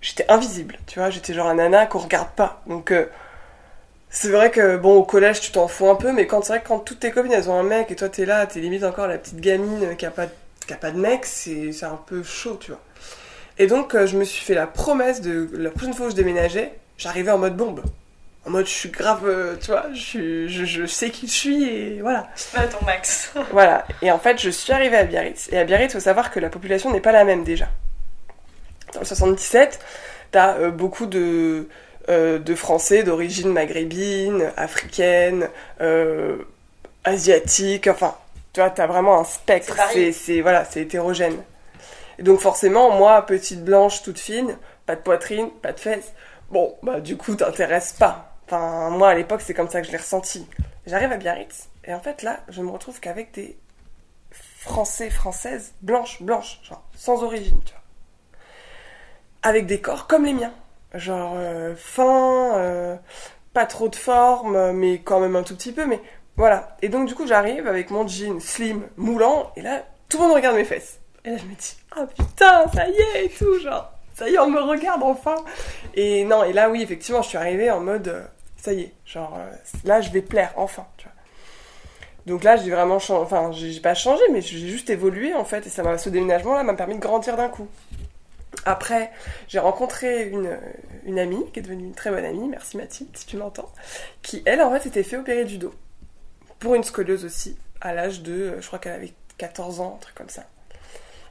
j'étais invisible, tu vois. J'étais genre un nana qu'on regarde pas. Donc c'est vrai que bon, au collège, tu t'en fous un peu, mais quand c'est vrai que quand toutes tes copines elles ont un mec et toi t'es là, t'es limite encore la petite gamine qui a pas, de- qui a pas de mec, c'est un peu chaud, tu vois. Et donc, euh, je me suis fait la promesse de la prochaine fois où je déménageais, j'arrivais en mode bombe. En mode, je suis grave, euh, tu vois, je, suis- je, je sais qui je suis et voilà. À ton max. [LAUGHS] Voilà. Et en fait, je suis arrivée à Biarritz. Et à Biarritz, il faut savoir que la population n'est pas la même déjà. Dans le 77, t'as euh, beaucoup de, de Français d'origine maghrébine, africaine, euh, asiatique, enfin, tu vois, t'as vraiment un spectre. C'est- voilà, c'est hétérogène. Et donc forcément, moi, petite blanche, toute fine, pas de poitrine, pas de fesses, bon, bah du coup, t'intéresses pas. Enfin, moi, à l'époque, c'est comme ça que je l'ai ressenti. J'arrive à Biarritz, et en fait, là, je me retrouve qu'avec des Français, Françaises, blanches, blanches, genre, sans origine, tu vois. Avec des corps comme les miens. Genre, euh, fins, euh, pas trop de forme, mais quand même un tout petit peu, mais voilà. Et donc, du coup, j'arrive avec mon jean slim, moulant, et là, tout le monde regarde mes fesses. Et là, je me dis, ah putain, ça y est, et tout, genre, ça y est, on me regarde enfin. Et non, et là, oui, effectivement, je suis arrivée en mode, euh, ça y est, genre, là, je vais plaire, enfin, tu vois. Donc là, j'ai vraiment changé, enfin, j'ai pas changé, mais j'ai juste évolué, en fait, et ça ce déménagement-là m'a permis de grandir d'un coup. Après, j'ai rencontré une, amie, qui est devenue une très bonne amie, merci Mathilde, si tu m'entends, qui, elle, en fait, s'était fait opérer du dos. Pour une scoliose aussi, à l'âge de, euh, je crois qu'elle avait 14 ans, un truc comme ça.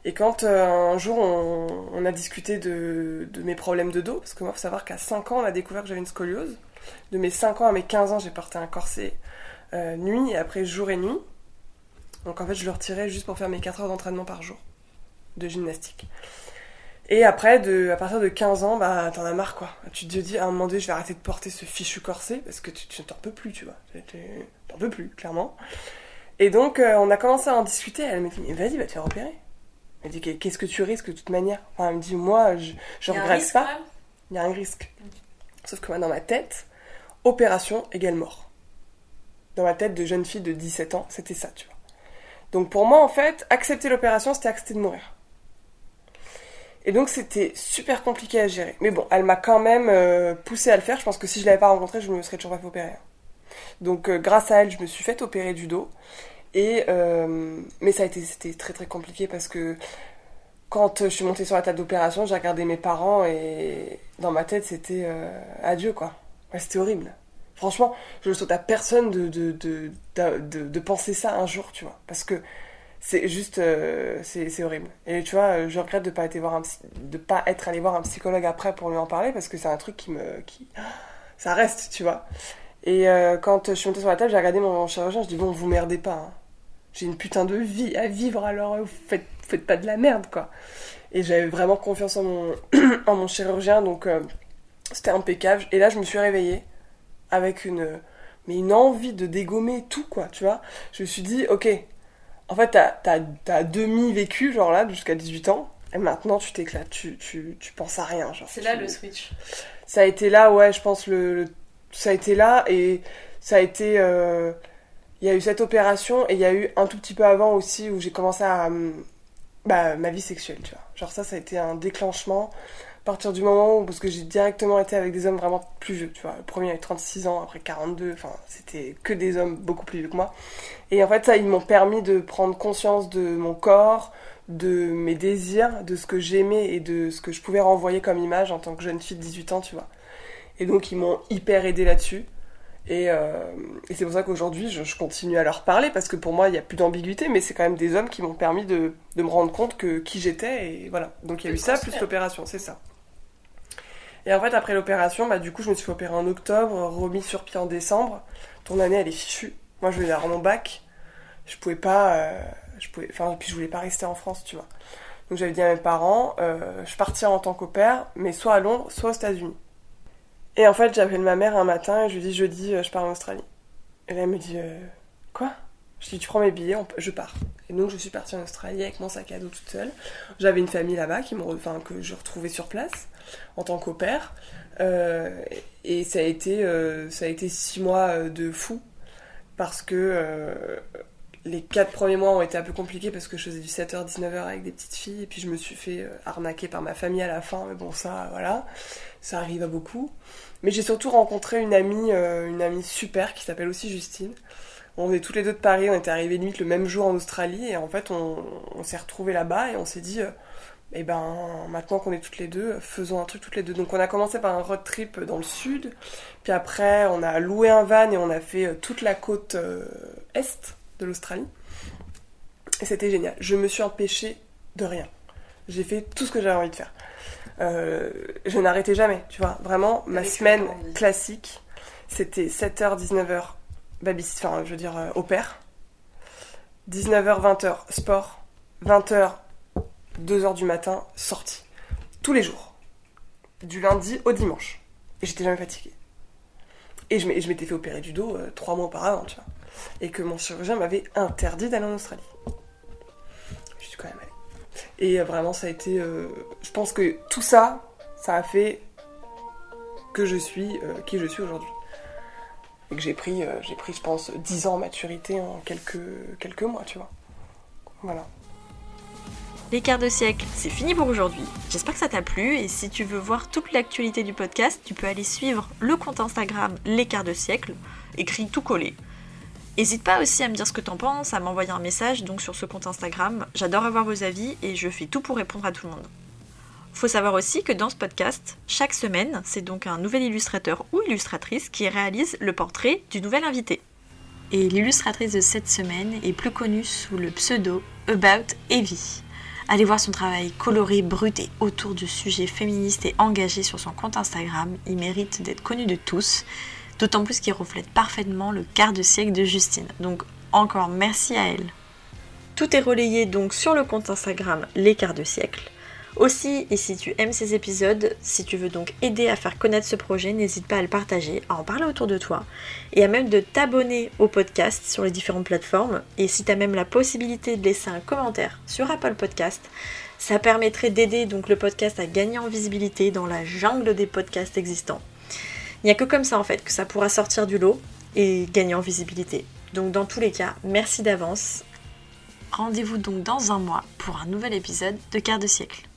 Et quand euh, un jour on, a discuté de, de mes problèmes de dos, parce que moi, il faut savoir qu'à 5 ans, on a découvert que j'avais une scoliose. De mes 5 ans à mes 15 ans, j'ai porté un corset euh, nuit et après jour et nuit. Donc en fait, je le retirais juste pour faire mes 4 heures d'entraînement par jour de gymnastique. Et après, de, à partir de 15 ans, bah t'en as marre quoi. Tu te dis à un moment donné, je vais arrêter de porter ce fichu corset parce que tu tu t'en peux plus, tu vois. T'en peux plus, clairement. Et donc, euh, on a commencé à en discuter. Elle m'a dit, mais vas-y, va te faire opérer. Elle m'a dit, qu'est-ce que tu risques de toute manière? Enfin, Elle me dit, moi, je, je regrette risque, pas. Il y a un risque. Sauf que moi, dans ma tête, opération égale mort. Dans ma tête de jeune fille de 17 ans, c'était ça, tu vois. Donc pour moi, en fait, accepter l'opération, c'était accepter de mourir. Et donc c'était super compliqué à gérer. Mais bon, elle m'a quand même euh, poussé à le faire. Je pense que si je l'avais pas rencontrée, je me serais toujours pas fait opérer. Donc euh, grâce à elle, je me suis fait opérer du dos. Et euh, mais ça a été c'était très très compliqué parce que quand euh, je suis montée sur la table d'opération, j'ai regardé mes parents et dans ma tête c'était adieu quoi. C'était horrible. Franchement, je le souhaite à personne de, de, de- de penser ça un jour, tu vois. Parce que c'est juste euh, c'est horrible. Et tu vois je regrette de pas été voir de pas être allé voir un psychologue après pour lui en parler parce que c'est un truc qui me qui [GASPS] ça reste tu vois. Et euh, quand je suis montée sur la table j'ai regardé mon chirurgien je dis bon vous merdez pas hein. j'ai une putain de vie à vivre alors euh, faites faites pas de la merde quoi. Et j'avais vraiment confiance en mon [CLEARS THROAT] en mon chirurgien donc euh, c'était impeccable. Et là je me suis réveillée avec une mais une envie de dégommer tout quoi tu vois. Je me suis dit ok en fait, t'as, demi-vécu, genre là, jusqu'à 18 ans, et maintenant tu t'éclates, tu, tu, tu penses à rien. C'est là tu- le switch. Ça a été là, ouais, je pense, le, le- ça a été là, et ça a été. euh, Il y a eu cette opération, et il y a eu un tout petit peu avant aussi où j'ai commencé à. hum, Bah, ma vie sexuelle, tu vois. Genre, ça, ça a été un déclenchement. À partir du moment où, parce que j'ai directement été avec des hommes vraiment plus vieux, tu vois. Le premier avait 36 ans, après 42, enfin, c'était que des hommes beaucoup plus vieux que moi. Et en fait, ça, ils m'ont permis de prendre conscience de mon corps, de mes désirs, de ce que j'aimais et de ce que je pouvais renvoyer comme image en tant que jeune fille de 18 ans, tu vois. Et donc, ils m'ont hyper aidé là-dessus. Et, euh, et c'est pour ça qu'aujourd'hui, je, je continue à leur parler parce que pour moi, il n'y a plus d'ambiguïté, mais c'est quand même des hommes qui m'ont permis de, de me rendre compte que qui j'étais. Et voilà. Donc, il y a eu ça plus l'opération, c'est ça. Et en fait, après l'opération, bah, du coup, je me suis opérer en octobre, remis sur pied en décembre. Ton année, elle est fichue. Moi, je vais avoir mon bac. Je pouvais pas. euh, je pouvais, enfin, puis je voulais pas rester en France, tu vois. Donc, j'avais dit à mes parents, euh, je partirai en tant qu'au père, mais soit à Londres, soit aux États-Unis. Et en fait, j'appelle ma mère un matin et je lui dis jeudi, euh, je pars en Australie. Et là, elle me dit quoi? Je dis tu prends mes billets, je pars. Et donc, je suis partie en Australie avec mon sac à dos toute seule. J'avais une famille là-bas qui m'ont, enfin, que je retrouvais sur place en tant qu'au père. Euh, et ça a été, euh, ça a été six mois euh, de fou parce que les quatre premiers mois ont été un peu compliqués parce que je faisais du 7h, 19h avec des petites filles et puis je me suis fait arnaquer par ma famille à la fin. Mais bon, ça, voilà, ça arrive à beaucoup. Mais j'ai surtout rencontré une amie, une amie super qui s'appelle aussi Justine. On est toutes les deux de Paris, on était arrivés limite le même jour en Australie et en fait on, on s'est retrouvés là-bas et on s'est dit, euh, eh ben maintenant qu'on est toutes les deux, faisons un truc toutes les deux. Donc on a commencé par un road trip dans le sud, puis après on a loué un van et on a fait euh, toute la côte euh, est de l'Australie. Et c'était génial. Je me suis empêchée de rien. J'ai fait tout ce que j'avais envie de faire. Euh, je n'arrêtais jamais, tu vois. Vraiment, ma Avec semaine classique, c'était 7h, 19h, baby, enfin, je veux dire, au père. 19h, 20h, sport. 20h, 2h du matin, sortie. Tous les jours. Du lundi au dimanche. Et j'étais jamais fatiguée. Et je m'étais fait opérer du dos euh, trois mois auparavant, tu vois. Et que mon chirurgien m'avait interdit d'aller en Australie. Je suis quand même allée. Et euh, vraiment, ça a été. euh, je pense que tout ça, ça a fait que je suis qui je suis aujourd'hui. Et que j'ai pris, j'ai pris, je pense, 10 ans en maturité en quelques, quelques mois, tu vois. Voilà. Les quarts de siècle, c'est fini pour aujourd'hui. J'espère que ça t'a plu et si tu veux voir toute l'actualité du podcast, tu peux aller suivre le compte Instagram Les quarts de siècle, écrit tout collé. N'hésite pas aussi à me dire ce que t'en penses, à m'envoyer un message donc sur ce compte Instagram. J'adore avoir vos avis et je fais tout pour répondre à tout le monde. Faut savoir aussi que dans ce podcast, chaque semaine, c'est donc un nouvel illustrateur ou illustratrice qui réalise le portrait du nouvel invité. Et l'illustratrice de cette semaine est plus connue sous le pseudo About Evie. Allez voir son travail coloré, brut et autour de sujets féministes et engagés sur son compte Instagram. Il mérite d'être connu de tous, d'autant plus qu'il reflète parfaitement le quart de siècle de Justine. Donc encore merci à elle. Tout est relayé donc sur le compte Instagram Les quarts de siècle. Aussi, et si tu aimes ces épisodes, si tu veux donc aider à faire connaître ce projet, n'hésite pas à le partager, à en parler autour de toi et à même de t'abonner au podcast sur les différentes plateformes. Et si tu as même la possibilité de laisser un commentaire sur Apple Podcast, ça permettrait d'aider donc le podcast à gagner en visibilité dans la jungle des podcasts existants. Il n'y a que comme ça en fait que ça pourra sortir du lot et gagner en visibilité. Donc dans tous les cas, merci d'avance. Rendez-vous donc dans un mois pour un nouvel épisode de Quart de siècle.